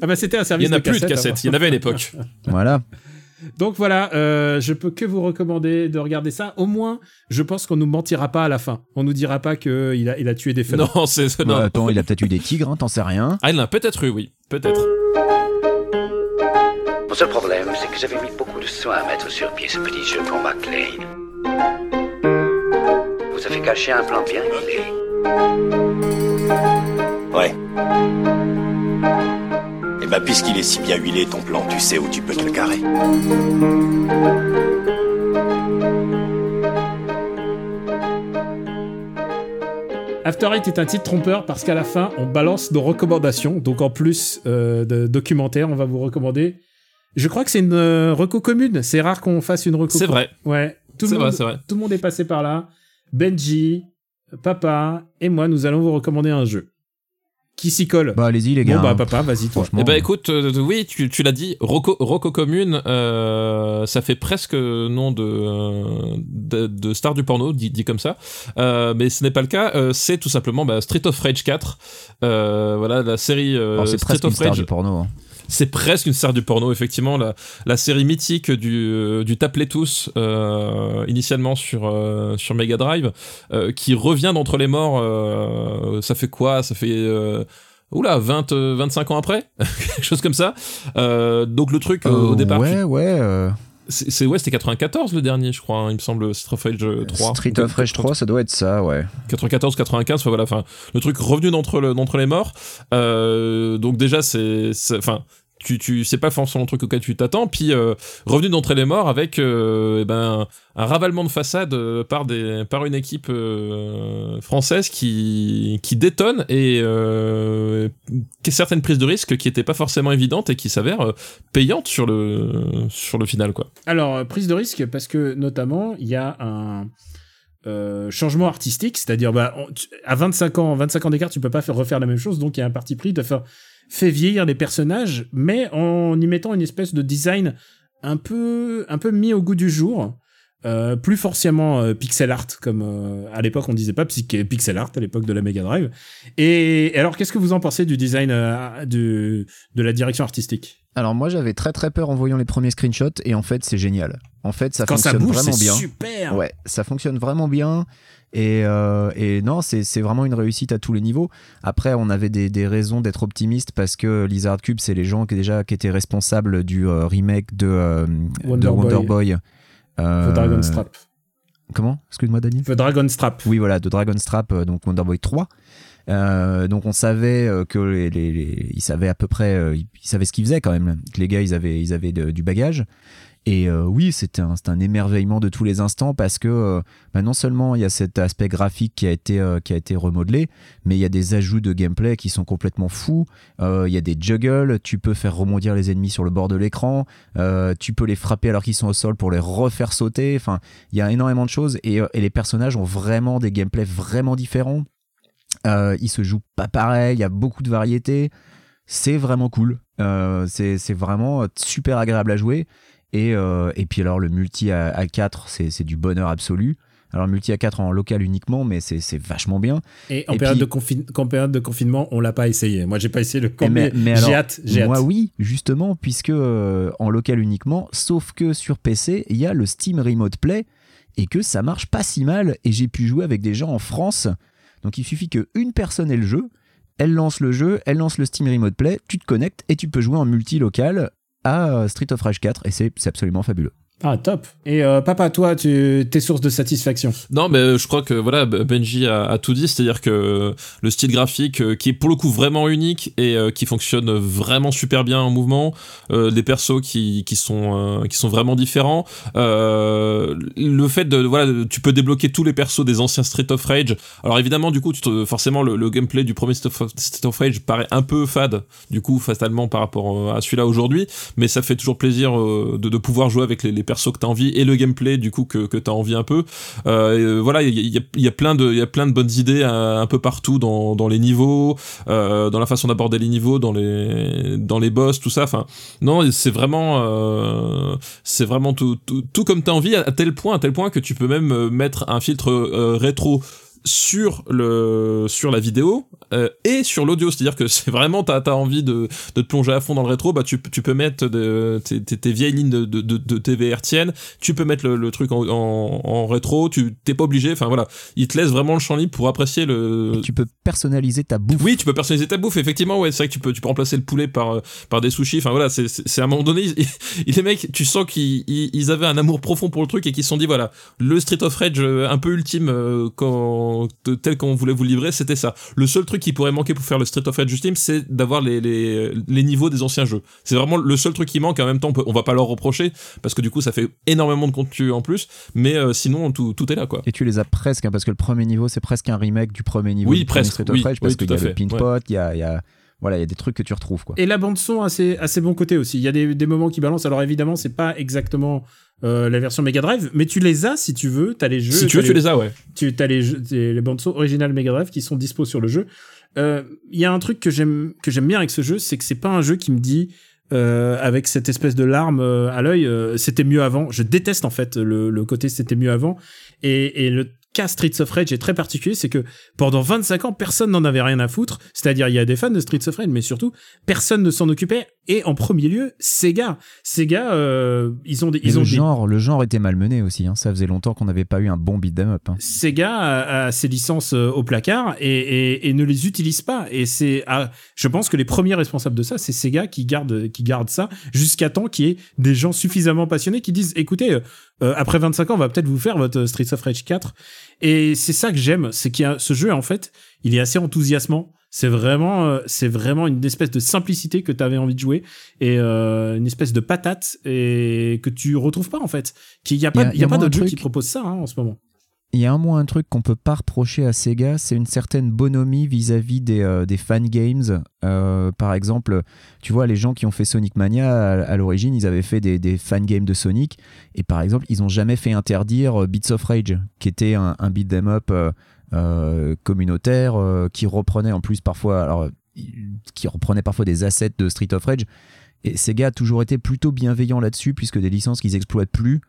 ah bah c'était un
Il
service
y en a
de
plus de
cassette,
cassettes, il y en avait à l'époque.
Voilà.
Donc voilà, euh, je peux que vous recommander de regarder ça. Au moins, je pense qu'on nous mentira pas à la fin. On nous dira pas que il a, il a tué des fenêtres.
non, c'est, non.
Bah, attends, il a peut-être eu des tigres, hein, t'en sais rien.
Ah, il en a peut-être eu, oui. Peut-être.
Mon seul problème, c'est que j'avais mis beaucoup de soin à mettre sur pied ce petit jeu pour McLean. Vous avez caché un plan bien huilé.
Ouais. Bah, puisqu'il est si bien huilé, ton plan, tu sais où tu peux te le carrer.
After Eight est un titre trompeur parce qu'à la fin, on balance nos recommandations. Donc en plus euh, de documentaire, on va vous recommander. Je crois que c'est une euh, reco commune. C'est rare qu'on fasse une reco.
C'est vrai.
Ouais. Tout
C'est
le
vrai,
monde,
c'est vrai.
tout le monde est passé par là. Benji, Papa et moi, nous allons vous recommander un jeu. Qui s'y colle
Bah allez-y les gars.
Bon bah
hein.
Papa, vas-y toi.
Franchement.
Eh ben écoute, euh, oui, tu, tu l'as dit, Rocco, Rocco Commune, euh, ça fait presque nom de, de, de star du porno, dit, dit comme ça, euh, mais ce n'est pas le cas. euh, c'est tout simplement bah, Street of Rage 4, euh, voilà la série euh,
Alors, c'est
Street
presque une
of
star
Rage.
du porno. hein.
C'est presque une star du porno, effectivement, la, la série mythique du, euh, du Tape-les tous, euh, initialement sur, euh, sur Mega Drive, euh, qui revient d'entre les morts, ça fait quoi? Ça fait... Oula, 20, euh, 25 ans après? Quelque chose comme ça. Donc le truc, au départ,
Ouais, ouais.
c'est ouais, c'était 94 le dernier, je crois, hein, il me semble, Street of Rage euh, 3.
Street of Rage 3, ça doit être ça, ouais.
94 95 enfin voilà enfin le truc revenu d'entre le- les morts Euh, donc déjà c'est- enfin tu, tu c'est pas forcément le truc auquel tu t'attends. Puis euh, revenu d'entre les morts avec euh, eh ben un ravalement de façade euh, par des par une équipe française qui qui détonne et certaines prises de risques qui étaient pas forcément évidentes et qui s'avèrent payantes sur le sur le final quoi.
Alors, prise de risque, parce que notamment, il y a un changement artistique, c'est-à-dire bah, à 25 ans, 25 ans d'écart, tu peux pas faire refaire la même chose, donc il y a un parti pris de faire fait vieillir les personnages, mais en y mettant une espèce de design un peu, un peu mis au goût du jour. Euh, plus forcément euh, pixel art comme euh, à l'époque on disait pas pixel art à l'époque de la Mega Drive et, et alors qu'est-ce que vous en pensez du design du, de la direction artistique?
Alors moi j'avais très très peur en voyant les premiers screenshots et en fait c'est génial. En fait ça
quand ça
fonctionne
bouge
vraiment bien.
super
Ouais, ça fonctionne vraiment bien. Et, euh, et non, c'est c'est vraiment une réussite à tous les niveaux. Après, on avait des, des raisons d'être optimiste parce que Lizard Cube, c'est les gens qui déjà qui étaient responsables du euh, remake de euh,
Wonder
de Wonder
Boy.
Boy. Euh,
The Dragon Strap
Comment? Excuse-moi, Daniel?
The Dragon Strap
Oui, voilà, de Dragon Strap, euh, donc Wonder Boy 3. Euh, donc on savait euh, que les, les- les- ils savaient à peu près, euh, ils, ils savaient ce qu'ils faisaient quand même. Que les gars, ils avaient, ils avaient de- du bagage. Et euh, oui, c'était un, émerveillement de tous les instants parce que euh, bah, non seulement il y a cet aspect graphique qui a été euh, qui a été remodelé, mais il y a des ajouts de gameplay qui sont complètement fous. Il y a des juggles, tu peux faire rebondir les ennemis sur le bord de l'écran, tu peux les frapper alors qu'ils sont au sol pour les refaire sauter. Enfin, il y a énormément de choses et, les personnages ont vraiment des gameplays vraiment différents. Ils se jouent pas pareil, il y a beaucoup de variétés. C'est vraiment cool. C'est vraiment super agréable à jouer. Et, euh, et puis alors le multi à, à 4, c'est c'est du bonheur absolu. Alors multi à 4 en local uniquement, mais c'est c'est vachement bien.
Et en,
Et
période,
puis-
de confin- en période de confinement, on l'a pas essayé. Moi, j'ai pas essayé le
Et
camp, mais,
alors,
j'ai hâte. J'ai
moi
hâte.
oui, justement, puisque euh, en local uniquement, sauf que sur PC, il y a le Steam Remote Play et que ça marche pas si mal. Et j'ai pu jouer avec des gens en France. Donc il suffit qu'une personne ait le jeu, elle lance le jeu, elle lance le Steam Remote Play, tu te connectes et tu peux jouer en multi local à euh, Street of Rage 4 et c'est c'est absolument fabuleux.
Ah, top. Et euh, papa, toi, tu, tes sources de satisfaction
Non, mais je crois que voilà, Benji a, a tout dit, c'est-à-dire que le style graphique euh, qui est pour le coup vraiment unique et euh, qui fonctionne vraiment super bien en mouvement, euh, des persos qui, qui sont euh, qui sont vraiment différents, euh, le fait de voilà, tu peux débloquer tous les persos des anciens Street of Rage. Alors évidemment, du coup, tu te- forcément le, le gameplay du premier Street of, Rage paraît un peu fade, du coup, fatalement par rapport euh, à celui-là aujourd'hui, mais ça fait toujours plaisir euh, de, de pouvoir jouer avec les, les que t'as envie et le gameplay du coup que, que t'as envie un peu. Euh, euh, voilà, il y a, y a- plein de il y a plein de bonnes idées euh, un peu partout dans, dans les niveaux, euh, dans la façon d'aborder les niveaux, dans les dans les boss, tout ça. Enfin, non, c'est vraiment euh, c'est vraiment tout, tout, tout comme t'as envie à, tel point à tel point que tu peux même euh, mettre un filtre rétro sur le sur la vidéo euh, et sur l'audio. C'est à dire que c'est vraiment t'as as envie de, de te plonger à fond dans le rétro bah tu, tu peux mettre de, tes, tes- vieilles lignes de, de, de, de TV hertziennes. Tu peux mettre le, le truc en, en, en rétro. Tu t'es pas obligé. Enfin voilà. Il te laisse vraiment le champ libre pour apprécier le
Et tu peux personnaliser ta bouffe.
oui, tu peux personnaliser ta bouffe, effectivement, ouais, c'est vrai que tu peux, tu peux remplacer le poulet par, par des sushis, enfin voilà, c'est, c'est, à un moment donné, ils- les mecs, tu sens qu'ils ils, ils avaient un amour profond pour le truc et qu'ils se sont dit, voilà, le Street of Rage euh, un peu ultime, euh, quand, tel qu'on voulait vous livrer, c'était ça. Le seul truc qui pourrait manquer pour faire le Street of Rage ultime, c'est d'avoir les, les, les niveaux des anciens jeux. C'est vraiment le seul truc qui manque, en même temps, on, peut- on va pas leur reprocher, parce que du coup, ça fait énormément de contenu en plus, mais euh, sinon, tout, tout est là, quoi.
Et tu les as presque, hein, parce que le premier niveau, c'est presque un remake du premier niveau
Oui,
du
presque,
Street of
oui,
Rage, parce
oui,
qu'il y a le
fait,
pin
ouais.
pot, il y a, il y a- voilà, il y a des trucs que tu retrouves. Quoi.
Et la bande son a ses, a ses bons côtés aussi. Il y a des, des moments qui balancent. Alors évidemment, c'est pas exactement euh, la version Mega Drive, mais tu les as si tu veux. T'as les jeux.
Si tu veux, tu les as, ouais.
tu as les, jeux- les bandes son originales Mega Drive qui sont dispo sur le jeu. Euh, Il y a un truc que j'aime que j'aime bien avec ce jeu, c'est que c'est pas un jeu qui me dit euh, avec cette espèce de larme euh, à l'œil, euh, c'était mieux avant. Je déteste en fait le, le côté c'était mieux avant. Et, et le cas Streets of Rage est très particulier, c'est que pendant 25 ans, personne n'en avait rien à foutre. C'est-à-dire, il y a des fans de Streets of Rage, mais surtout, personne ne s'en occupait. Et en premier lieu, Sega. Sega, euh, ils ont des, ils ont
le,
des-
genre, le genre était malmené aussi. hein. Ça faisait longtemps qu'on n'avait pas eu un bon beat'em up. hein.
Sega a, a ses licences euh, au placard et, et- et ne les utilise pas. Et c'est, ah, je pense que les premiers responsables de ça, c'est Sega qui garde, qui garde ça jusqu'à temps qu'il y ait des gens suffisamment passionnés qui disent, écoutez, euh, euh, après 25 ans, on va peut-être vous faire votre Streets of Rage 4. Et c'est ça que j'aime, c'est qu'il y a ce jeu, en fait, il est assez enthousiasmant. C'est vraiment, euh, c'est vraiment une espèce de simplicité que tu avais envie de jouer et euh, une espèce de patate et que tu retrouves pas en fait. A
Il y
pas,
a-
il y a
il y a
pas jeux
truc-
qui proposent ça hein, en ce moment.
Il y a un moins un truc qu'on peut pas reprocher à Sega, c'est une certaine bonhomie vis-à-vis des, euh, des fan games. Euh, par exemple, tu vois, les gens qui ont fait Sonic Mania, à, à l'origine, ils avaient fait des, des fan games de Sonic. Et par exemple, ils ont jamais fait interdire Beats of Rage, qui était un, un beat 'em up euh, communautaire, euh, qui reprenait en plus parfois, alors, qui reprenait parfois des assets de Street of Rage. Et Sega a toujours été plutôt bienveillant là-dessus, puisque des licences qu'ils exploitent plus,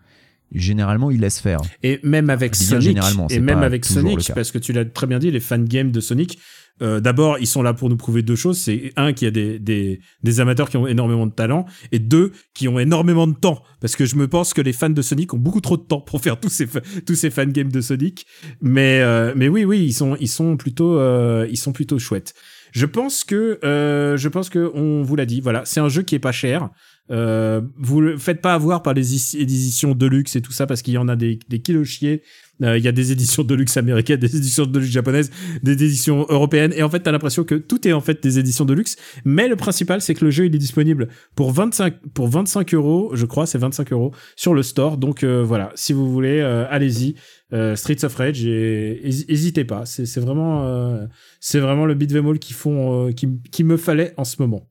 généralement, ils laissent faire.
Et même avec Sonic,
généralement,
et même avec Sonic, parce que tu l'as très bien dit, les fan games de Sonic, euh, d'abord, ils sont là pour nous prouver deux choses. C'est un, qu'il y a des, des, amateurs qui ont énormément de talent, et deux, qui ont énormément de temps. Parce que je me pense que les fans de Sonic ont beaucoup trop de temps pour faire tous ces, tous ces de Sonic. Mais, euh, mais oui, oui, ils sont, ils sont plutôt, euh, ils sont plutôt chouettes. Je pense que, je pense que on vous l'a dit. Voilà, c'est un jeu qui est pas cher. Euh, vous le faites pas avoir par les éditions Deluxe et tout ça parce qu'il y en a des, des kilos chiés. Euh, Il y a des éditions Deluxe américaines, des éditions Deluxe japonaises, des éditions européennes. Et en fait, t'as l'impression que tout est en fait des éditions Deluxe. Mais le principal, c'est que le jeu, il est disponible pour 25, pour 25 euros, je crois, c'est 25 euros sur le store. Donc euh, voilà, si vous voulez, euh, allez-y. Euh, Streets of Rage et hési- hésitez pas. C'est vraiment, euh, c'est vraiment le beat'em all qui font, qui, qui me fallait en ce moment.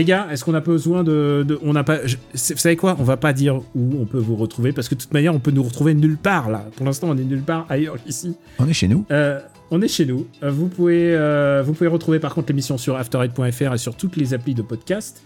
Les gars, est-ce qu'on a besoin de, de- on n'a pas, je- vous savez quoi? On va pas dire où on peut vous retrouver parce que de toute manière, on peut nous retrouver nulle part là. Pour l'instant, on est nulle part ailleurs qu'ici.
On est chez nous.
Euh, on est chez nous. Euh, vous pouvez, euh, vous pouvez retrouver par contre l'émission sur afterite.fr et sur toutes les applis de podcast.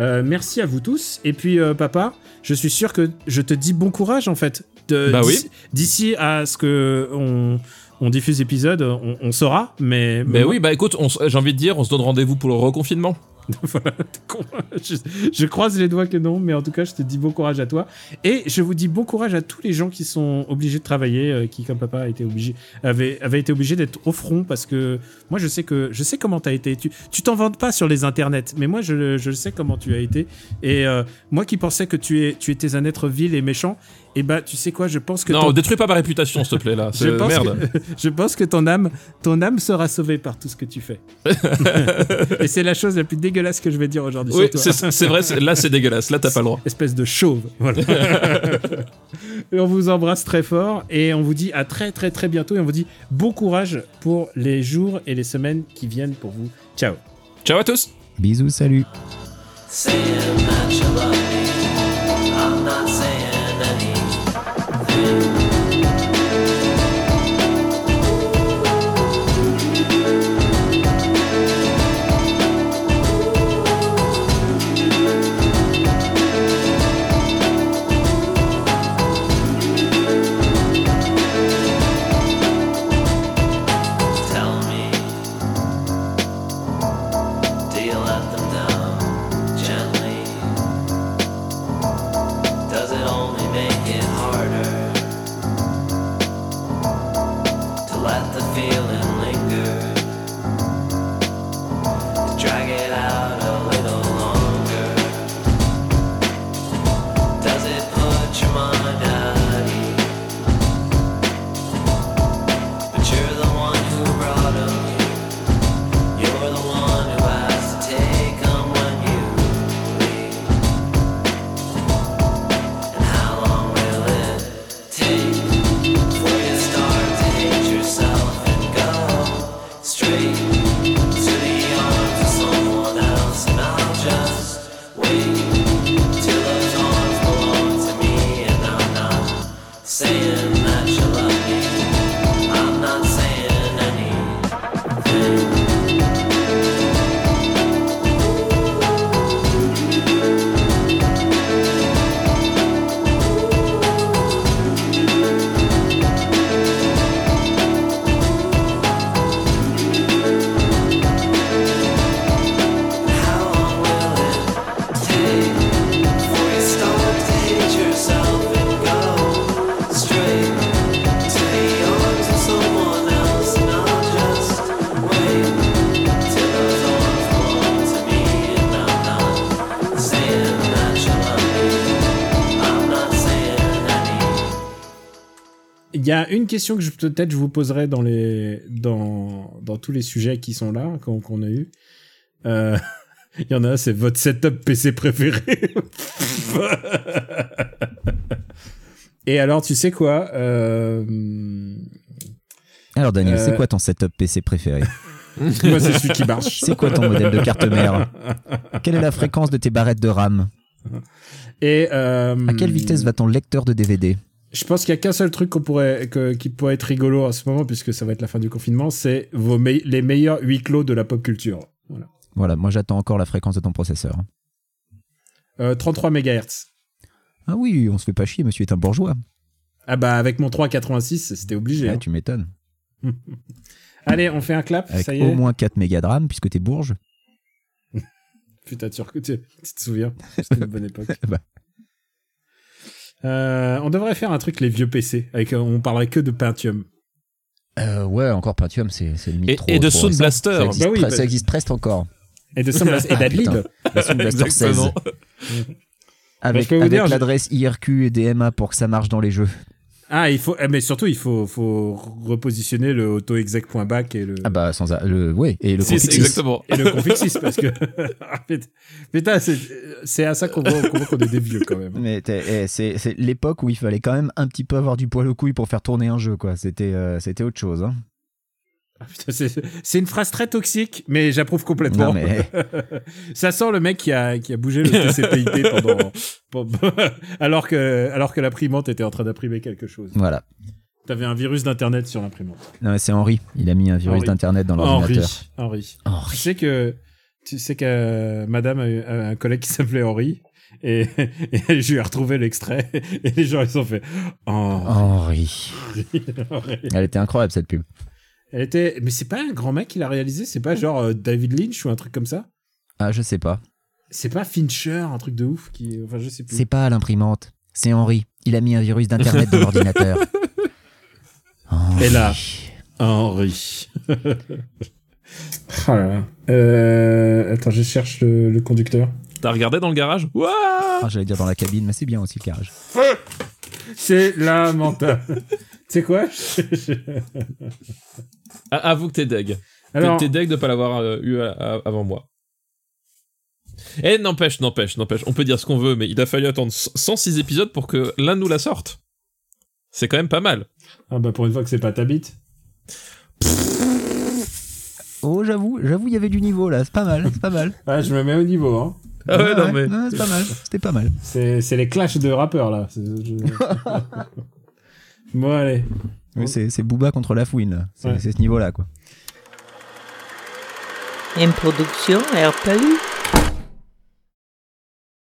Euh, merci à vous tous. Et puis, euh, papa, je suis sûr que je te dis bon courage en fait. De-
Bah oui.
d'ici- à ce que on, on diffuse l'épisode, on, on saura. Mais,
Mais oui, bah écoute, j'ai envie de dire, on se donne rendez-vous pour le reconfinement.
je, croise les doigts que non, mais en tout cas, je te dis bon courage à toi. Et je vous dis bon courage à tous les gens qui sont obligés de travailler, euh, qui, comme papa, a été obligé, avait, avait été d'être au front parce que moi, je sais que je sais comment t'as été. Tu tu t'en vantes pas sur les internets, mais moi, je, je sais comment tu as été. Et euh, moi qui pensais que tu, es, tu étais un être vil et méchant, et bah, tu sais quoi, je pense que
non,
ton-
détruis pas ma réputation, s'il te plaît, là.
je
C'est
pense,
merde.
que, je pense que ton âme, ton âme sera sauvée par tout ce que tu fais. et c'est la chose la plus dégueulasse que je vais dire aujourd'hui.
Oui, c'est vrai, là c'est dégueulasse, là t'as pas le droit.
Espèce de chauve. Voilà. et on vous embrasse très fort et on vous dit à très très très bientôt et on vous dit bon courage pour les jours et les semaines qui viennent pour vous. Ciao.
Ciao à tous
Bisous, salut.
Question que je- peut-être je vous poserai dans les dans dans tous les sujets qui sont là qu'on qu'on a eu. Euh, Il y en a, un, c'est votre setup PC préféré. Et alors, tu sais quoi euh,
Alors Daniel,
Euh,
c'est quoi ton setup PC préféré
Moi, c'est celui qui marche.
C'est quoi ton modèle de carte mère Quelle est la fréquence de tes barrettes de RAM
Et euh,
À quelle vitesse va ton lecteur de DVD
Je pense qu'il y a qu'un seul truc qu'on pourrait, que- qui pourrait être rigolo en ce moment, puisque ça va être la fin du confinement, c'est vos me- les meilleurs huis clos de la pop culture. Voilà.
Voilà, moi j'attends encore la fréquence de ton processeur.
Euh, 33 MHz.
Ah oui, on se fait pas chier, monsieur est un bourgeois.
Ah bah avec mon 386, c'était obligé.
Ah,
hein.
tu m'étonnes.
Allez, on fait un clap,
Avec
ça y
au moins 4 mégas de RAM, puisque t'es bourge.
Putain, tu, tu, tu te souviens C'était une bonne époque.
Bah.
Euh, on devrait faire un truc les vieux PC, avec euh, on parlerait que de Pentium.
Euh, ouais, encore Pentium, c'est c'est limite
Et- de Sound. Blaster.
Ça existe,
Bah oui, bah-
ça existe presque encore.
Et de Sam et
Ah,
d'Adlib.
putain. La Sound Blaster 16.
Exactement.
Avec, l'adresse IRQ et DMA pour que ça marche dans les jeux.
Ah, il faut, eh, mais surtout, il faut, faut repositionner le autoexec.back et le,
Ah bah, sans a- le. Ouais, et le config sys.
exactement.
et le config sys, parce que, Ah, putain, c'est, c'est à ça qu'on voit, qu'on est des vieux quand même.
Mais eh, c'est c'est l'époque où il fallait quand même un petit peu avoir du poil au couille pour faire tourner un jeu, quoi. C'était euh, c'était autre chose. Hein.
Ah, c'est, une phrase très toxique, mais j'approuve complètement.
Non, mais
Ça sent le mec qui a, qui a bougé le TCP/IP pendant, pendant- alors que, alors que l'imprimante était en train d'imprimer quelque chose.
voilà.
T'avais un virus d'internet sur l'imprimante.
Non, mais c'est Henri. Il a mis un virus d'internet dans
Henri,
l'ordinateur.
Henri. Tu
Henri.
sais que, tu sais que madame a eu un collègue qui s'appelait Henri. Et, et je lui ai retrouvé l'extrait. Et les gens, ils ont fait,
Henri.
Henri.
Elle était incroyable cette pub.
Elle était, mais c'est pas un grand mec qui l'a réalisé, c'est pas genre euh, David Lynch ou un truc comme ça?
Ah, je sais pas.
C'est pas Fincher, un truc de ouf qui, enfin, je sais plus.
C'est pas à l'imprimante. C'est Henri. Il a mis un virus d'internet dans l'ordinateur.
Et là.
Henri.
Ah là là. Euh, attends, je cherche le, le conducteur.
T'as regardé dans le garage? Ouah
Ah, j'allais dire dans la cabine, mais c'est bien aussi le garage.
C'est lamentable. Tu sais quoi
Ah, Avoue que t'es deg.
Alors,
T'es deg de pas l'avoir euh, eu à- à- avant moi. Eh, n'empêche, n'empêche, n'empêche. On peut dire ce qu'on veut, mais il a fallu attendre 106 épisodes pour que l'un nous la sorte. C'est quand même pas mal.
ah bah pour une fois que c'est pas ta bite.
Oh, j'avoue, j'avoue, il y avait du niveau là. C'est pas mal, c'est pas mal.
Ah, je me mets au niveau. Hein.
Ah ouais, non, mais.
c'est pas mal. C'était pas mal.
C'est, c'est les clashs de rappeurs là. Bon allez.
Oui, c'est c'est Booba contre la fouine. là. C'est
Ouais.
c'est ce niveau-là, quoi.
Une production RPU.